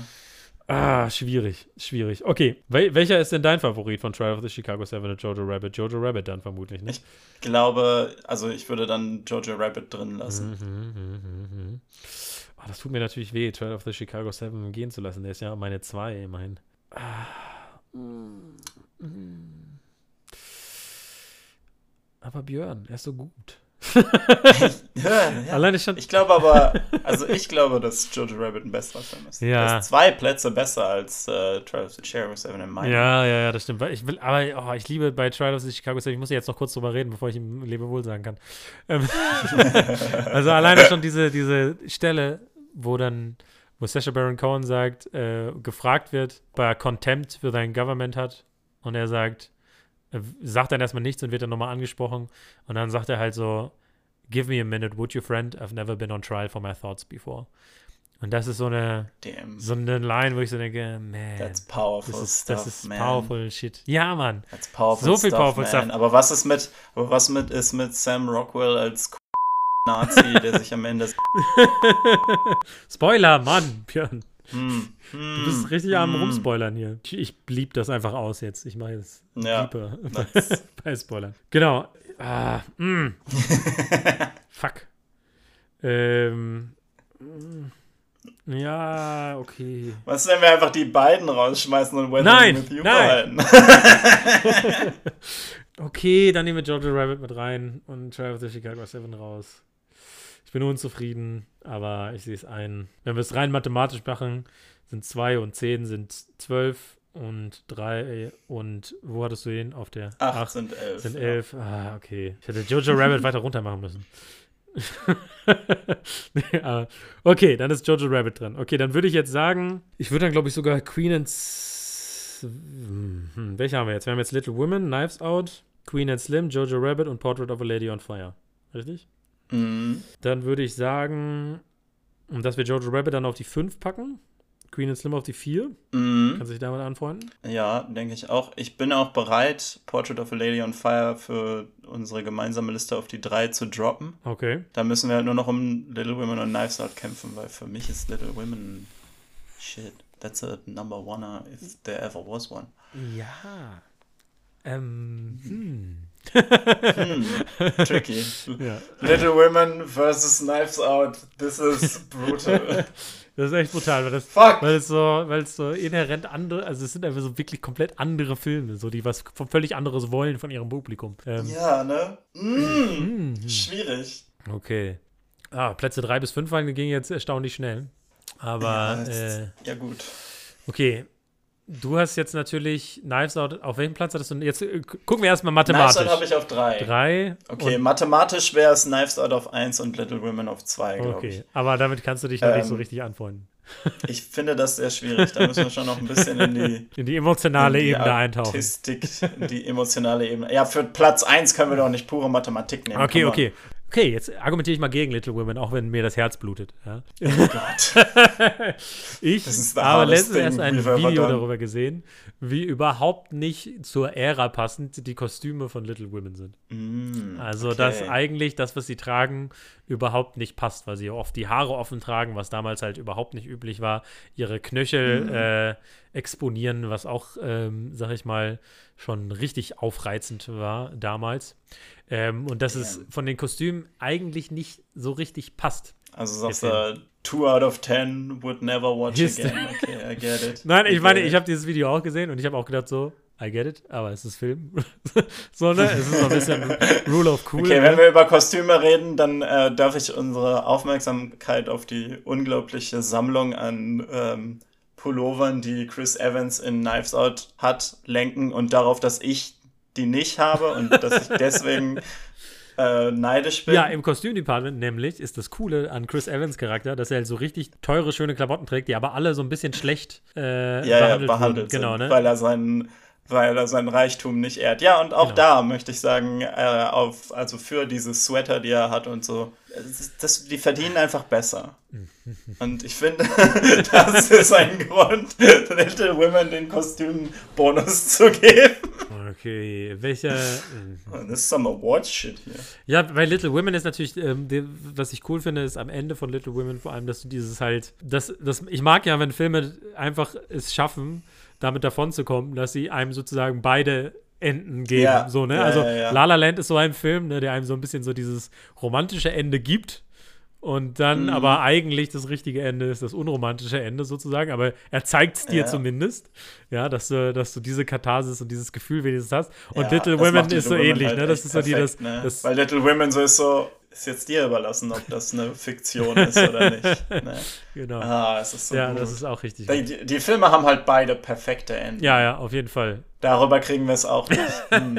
Ah, schwierig, schwierig. Okay, Wel welcher ist denn dein Favorit von Trial of the Chicago 7 und Jojo Rabbit? Jojo Rabbit dann vermutlich, ne? Ich glaube, also ich würde dann Jojo Rabbit drin lassen. Mhm. Oh, das tut mir natürlich weh, Trial of the Chicago 7 gehen zu lassen. Der ist ja meine 2, immerhin. Ah, mm, mm. Aber Björn, er ist so gut. Ja, ja. Alleine schon. Ich glaube aber, also ich glaube, dass Jojo Rabbit ein besserer Film ist. Ja. Er ist zwei Plätze besser als äh, Trial of the Chicago 7 in meinem. Ja, ja, ja, das stimmt. Ich will, aber oh, ich liebe bei Trial of the Chicago 7, ich muss jetzt noch kurz drüber reden, bevor ich ihm Lebewohl sagen kann. Ähm, also alleine schon diese, diese Stelle, wo dann, wo Sacha Baron Cohen sagt, äh, gefragt wird, ob er Contempt für sein Government hat und er sagt, sagt dann erstmal nichts und wird dann nochmal angesprochen und dann sagt er halt so, give me a minute, would you friend? I've never been on trial for my thoughts before. Und das ist so eine, Damn. so eine Line, wo ich so denke, man. That's powerful Das ist, stuff, das ist man. powerful shit. Ja, Mann. That's powerful So viel stuff, powerful man. stuff. Aber was ist mit, aber was mit ist mit Sam Rockwell als Nazi, der sich am Ende. Spoiler, Mann, Björn. Hm, Du bist richtig am hm. Rumspoilern hier. Ich, blieb das einfach aus jetzt. Ich mache jetzt Ja. Lieber Nice. bei Spoilern. Genau. Ah, mm. Fuck. Ähm. mm. Ja, okay. Was, wenn wir einfach die beiden rausschmeißen und Weathering Nein, with You nein. behalten? Okay, dann nehmen wir Jojo Rabbit mit rein und of the Chicago 7 raus. Ich bin unzufrieden, aber ich sehe es ein. Wenn wir es rein mathematisch machen, sind 2 und 10 sind 12 und 3 und wo hattest du den? Auf der Acht Acht sind elf. sind 11. Ah, okay. Ich hätte Jojo Rabbit weiter runter machen müssen. aber- okay, dann ist Jojo Rabbit dran. Okay, dann würde ich jetzt sagen, ich würde dann glaube ich sogar Queen and S hm, welche haben wir jetzt? Wir haben jetzt Little Women, Knives Out, Queen and Slim, Jojo Rabbit und Portrait of a Lady on Fire. Richtig? Mhm. Dann würde ich sagen, dass wir Jojo Rabbit dann auf die 5 packen. Queen and Slim auf die 4. Mhm. Kannst du dich damit anfreunden? Ja, denke ich auch. Ich bin auch bereit, Portrait of a Lady on Fire für unsere gemeinsame Liste auf die drei zu droppen. Okay. Da müssen wir halt nur noch um Little Women und Knives Out kämpfen, weil für mich ist Little Women shit. That's a number one if there ever was one. Ja. Ähm, hm. Hm, tricky. Ja. Little Women versus Knives Out. This is brutal. Das ist echt brutal, weil, das, Fuck! weil, es so, weil es so inhärent andere, also es sind einfach so wirklich komplett andere Filme, so die was völlig anderes wollen von ihrem Publikum. Ähm, Ja, ne? Mm, schwierig. Okay. Ah, Plätze 3 bis 5 waren gingen jetzt erstaunlich schnell. Aber, ja, äh, ja, gut. okay. Du hast jetzt natürlich Knives Out, auf welchem Platz hattest du? Jetzt äh, gu- gucken wir erstmal Knives mathematisch. Out habe ich auf drei. Drei. Okay, mathematisch wäre es Knives Out auf 1 und Little Women auf 2, glaube Okay, ich. aber damit kannst du dich noch nicht so Ähm, richtig anfreunden. Ich finde das sehr schwierig. Da müssen wir schon noch ein bisschen in die, In die emotionale in die Ebene eintauchen. Artistik, die emotionale Ebene. Ja, für Platz 1 können wir doch nicht pure Mathematik nehmen. Okay, okay. Okay, jetzt argumentiere ich mal gegen Little Women, auch wenn mir das Herz blutet. Ja. Oh Gott. Ich habe letztens erst ein Video darüber gesehen, wie überhaupt nicht zur Ära passend die Kostüme von Little Women sind. Mm, Also, okay. dass eigentlich das, was sie tragen, überhaupt nicht passt, weil sie oft die Haare offen tragen, was damals halt überhaupt nicht üblich war, ihre Knöchel Mhm. äh, exponieren, was auch, ähm, sag ich mal, schon richtig aufreizend war damals. Ähm, und dass es Damn. von den Kostümen eigentlich nicht so richtig passt. Also sagst du, 2 out of 10 would never watch Hist- again. Okay, I get it. Nein, I ich meine, ich habe dieses Video auch gesehen und ich habe auch gedacht so, I get it, aber es ist Film. so, ne? Es ist so ein bisschen Rule of Cool. Okay, ne? wenn wir über Kostüme reden, dann äh, darf ich unsere Aufmerksamkeit auf die unglaubliche Sammlung an ähm, Pullovern, die Chris Evans in Knives Out hat, lenken und darauf, dass ich die nicht habe und dass ich deswegen äh, neidisch bin. Ja, im Kostümdepartment nämlich ist das Coole an Chris Evans Charakter, dass er halt so richtig teure, schöne Klamotten trägt, die aber alle so ein bisschen schlecht äh, ja, behandelt, ja, behandelt. Genau, sind, ne? weil er seinen weil er seinen Reichtum nicht ehrt. Ja, und auch Genau. da möchte ich sagen, äh, auf, also für diese Sweater, die er hat und so, das, die verdienen einfach besser. Und ich finde, das ist ein Grund, Little Women den Kostümbonus zu geben. Okay, welcher. Das ist some Award-Shit hier. Ja, bei Little Women ist natürlich, ähm, die, was ich cool finde, ist am Ende von Little Women vor allem, dass du dieses halt, das, das, ich mag ja, wenn Filme einfach es schaffen, damit davon zu kommen, dass sie einem sozusagen beide Enden geben. Ja, so, ne? ja, also ja. La La Land ist so ein Film, ne, der einem so ein bisschen so dieses romantische Ende gibt. Und dann Mhm. aber eigentlich das richtige Ende ist das unromantische Ende sozusagen, aber er zeigt es dir zumindest, ja, dass du, dass du diese Katharsis und dieses Gefühl wenigstens hast. Und Little Women ist so Women ähnlich, halt ne? Das ist so die, das, perfekt, ne? das Weil Little Women so ist so, ist jetzt dir überlassen, ob das eine Fiktion ist oder nicht. Ne? genau. Ah, es ist so ja, gut. das ist auch richtig. die, die, Filme haben halt beide perfekte Enden. Ja, ja, auf jeden Fall. Darüber kriegen wir es auch nicht. Hm.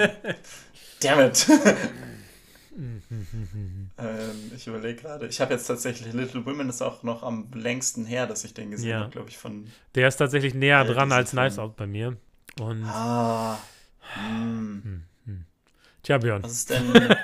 Damn it. ähm, ich überlege gerade. Ich habe jetzt tatsächlich Little Women ist auch noch am längsten her, dass ich den gesehen Ja. habe, glaube ich, von. Der ist tatsächlich näher dran als Film. Out bei mir. Und Ah. Hm. tja, Björn. Was ist denn.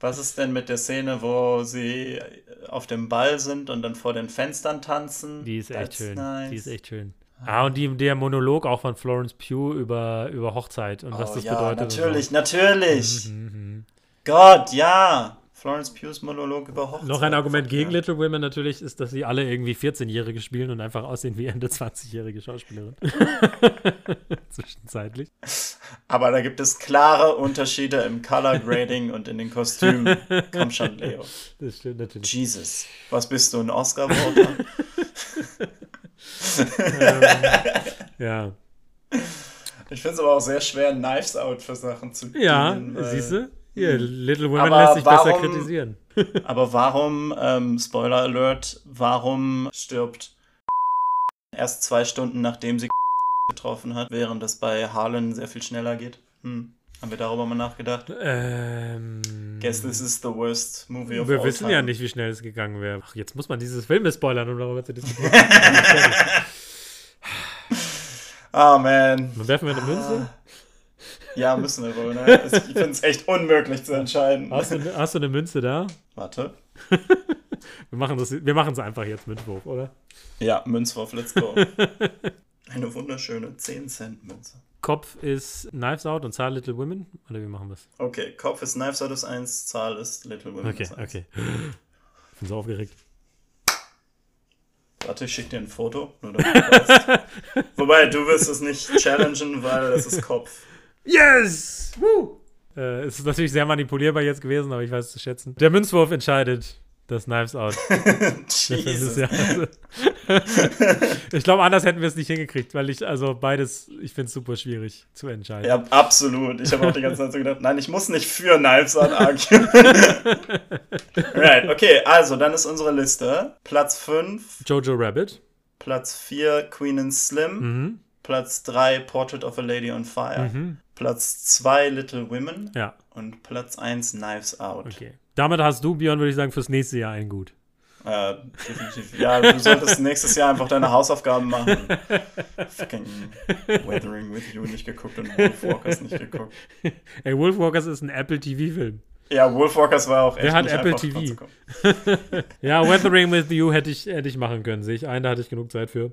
Was ist denn mit der Szene, wo sie auf dem Ball sind und dann vor den Fenstern tanzen? Die ist echt That's schön. Nice. Die ist echt schön. Ah, und die, der Monolog auch von Florence Pugh über, über Hochzeit und was oh, das ja, bedeutet. Natürlich, natürlich. So. Mhm, mhm. Gott, ja. Florence Pughs Monolog über Hochzeit. Noch ein Argument gegen ja. Little Women natürlich ist, dass sie alle irgendwie 14-Jährige spielen und einfach aussehen wie Ende 20-jährige Schauspielerin. Zwischenzeitlich. Aber da gibt es klare Unterschiede im Color Grading und in den Kostümen. Komm schon, Leo. Das stimmt natürlich. Jesus. Was bist du, ein Oscar-Voter? Ja, ich finde es aber auch sehr schwer, Knives Out für Sachen zu ja siehst du? Hier, Little Women Aber lässt sich besser warum- kritisieren. Aber warum, ähm, Spoiler Alert, warum stirbt erst zwei Stunden nachdem sie getroffen hat, während es bei Harlan sehr viel schneller geht? Hm. Haben wir darüber mal nachgedacht? Ähm, Guess this is the worst movie of wir all wissen time. ja nicht, wie schnell es gegangen wäre. Ach, jetzt muss man dieses Film spoilern, um darüber zu diskutieren. Ah, man. Dann werfen wir eine Münze. Ja, müssen wir wohl, ne? Ich finde es echt unmöglich zu entscheiden. Hast du, hast du eine Münze da? Warte. Wir machen es einfach jetzt mit Wurf, oder? Ja, Münzwurf, let's go. Eine wunderschöne 10-Cent-Münze. Kopf ist Knives Out und Zahl Little Women? Oder wie machen wir es? Okay, Kopf ist Knives Out ist 1, Zahl ist Little Women Okay, ist 1. okay. Ich bin so aufgeregt. Warte, ich schicke dir ein Foto. Nur damit du. Wobei, du wirst es nicht challengen, weil es ist Kopf. Yes! Woo! Äh, es ist natürlich sehr manipulierbar jetzt gewesen, aber ich weiß es zu schätzen. Der Münzwurf entscheidet das Knives Out. Jesus. Jahres. ich glaube, anders hätten wir es nicht hingekriegt, weil ich, also beides, ich finde es super schwierig zu entscheiden. Ja, absolut. Ich habe auch die ganze Zeit so gedacht, nein, ich muss nicht für Knives Out argue. right, okay, also dann ist unsere Liste. Platz 5, Jojo Rabbit. Platz 4, Queen and Slim. Mhm. Platz 3, Portrait of a Lady on Fire. Mhm. Platz 2, Little Women. Ja, Und Platz 1, Knives Out. okay. Damit hast du, Björn, würde ich sagen, fürs nächste Jahr ein Gut. Äh, definitiv. Ja, du solltest nächstes Jahr einfach deine Hausaufgaben machen. Fucking Weathering with You nicht geguckt und Wolfwalkers nicht geguckt. Ey, Wolfwalkers ist ein Apple TV-Film. Ja, Wolfwalkers war auch echt Wer hat Apple TV? Ja, Weathering with You hätte ich, hätte ich machen können, sehe ich ein, da hatte ich genug Zeit für.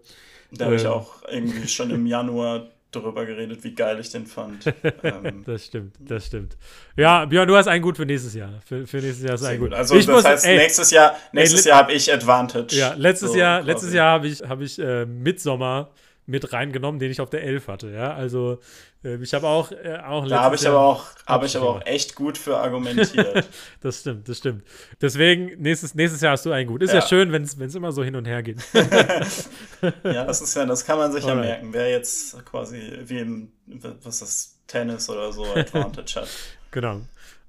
Da habe ich Ähm. auch irgendwie schon im Januar darüber geredet, wie geil ich den fand. Ähm, Das stimmt, das stimmt. Ja, Björn, du hast ein Gut für nächstes Jahr. Für, für nächstes Jahr ist ein gut. Gut. Also ich das muss, heißt, ey, nächstes Jahr, nächstes ey, Jahr habe ich Advantage. Ja, letztes So Jahr, letztes Jahr habe ich, hab ich äh, Midsommer mit reingenommen, den ich auf der 11 hatte. Ja, also äh, ich habe auch, äh, auch Da habe ich aber auch, habe ich aber auch echt gut für argumentiert. Das stimmt, das stimmt. Deswegen, nächstes, nächstes Jahr hast du ein Gut. Ist ja, Ja. schön, wenn es immer so hin und her geht. ja, das ist ja, das kann man sich ja merken, wer jetzt quasi wie im, was ist das, Tennis oder so Advantage hat. genau.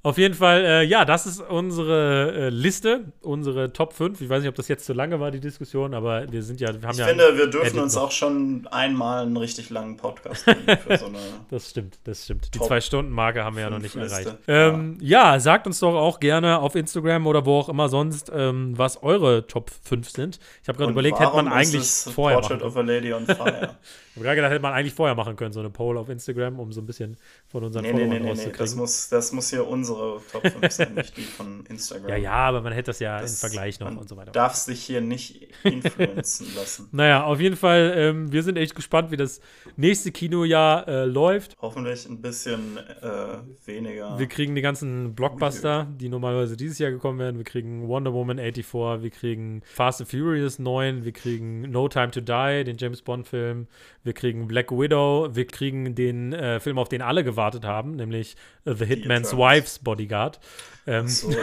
Auf jeden Fall, äh, ja, das ist unsere äh, Liste, unsere Top 5. Ich weiß nicht, ob das jetzt zu lange war, die Diskussion, aber wir sind ja, wir haben ich ja. finde, wir dürfen uns noch. auch schon einmal einen richtig langen Podcast geben für so eine. das stimmt, das stimmt. Die Zwei-Stunden-Marke haben wir ja noch nicht erreicht. Ähm, ja. ja. sagt uns doch auch gerne auf Instagram oder wo auch immer sonst, ähm, was eure Top 5 sind. Ich habe gerade überlegt, hätte man eigentlich vorher. Portrait of a Lady on Fire. Ich habe gerade gedacht, hätte man eigentlich vorher machen können, so eine Poll auf Instagram, um so ein bisschen von unseren nee, Followern nee, nee. Nee, das muss, das muss hier unsere Top 5 sein, nicht die von Instagram. Ja, ja, aber man hätte das ja das, im Vergleich noch und so weiter. darf sich hier nicht influenzen lassen. Naja, auf jeden Fall, ähm, wir sind echt gespannt, wie das nächste Kinojahr äh, läuft. Hoffentlich ein bisschen äh, weniger. Wir kriegen die ganzen Blockbuster, die normalerweise dieses Jahr gekommen wären. Wir kriegen Wonder Woman 84, wir kriegen Fast and Furious 9, wir kriegen No Time to Die, den James Bond-Film wir kriegen Black Widow, wir kriegen den äh, Film, auf den alle gewartet haben, nämlich The Hitman's Wife's Bodyguard. Ähm, so.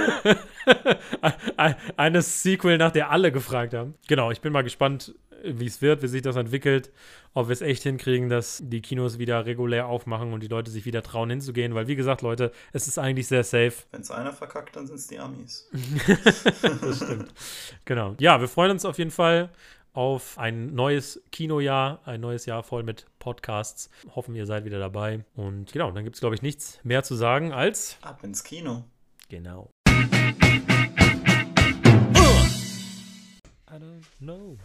eine Sequel, nach der alle gefragt haben. Genau, ich bin mal gespannt, wie es wird, wie sich das entwickelt, ob wir es echt hinkriegen, dass die Kinos wieder regulär aufmachen und die Leute sich wieder trauen hinzugehen, weil wie gesagt, Leute, es ist eigentlich sehr safe. Wenn es einer verkackt, dann sind es die Amis. das stimmt. Genau. Ja, wir freuen uns auf jeden Fall auf ein neues Kinojahr, ein neues Jahr voll mit Podcasts. Hoffen, ihr seid wieder dabei. Und genau, dann gibt es, glaube ich, nichts mehr zu sagen als ab ins Kino. Genau. I don't know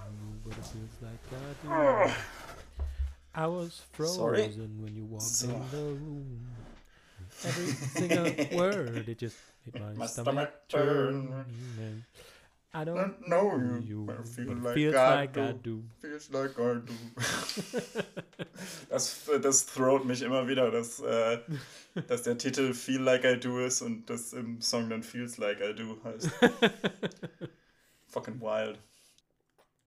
what it feels like I do. I was frozen Sorry. when you walked so. in the room. Every single word, it just made my, my stomach, stomach turn. I don't know you, you but feel like, feels I, like do. I do. Feels like I do. das, das throwt mich immer wieder, dass, äh, dass der Titel Feel Like I Do ist und das im Song dann Feels Like I Do heißt. Fucking wild.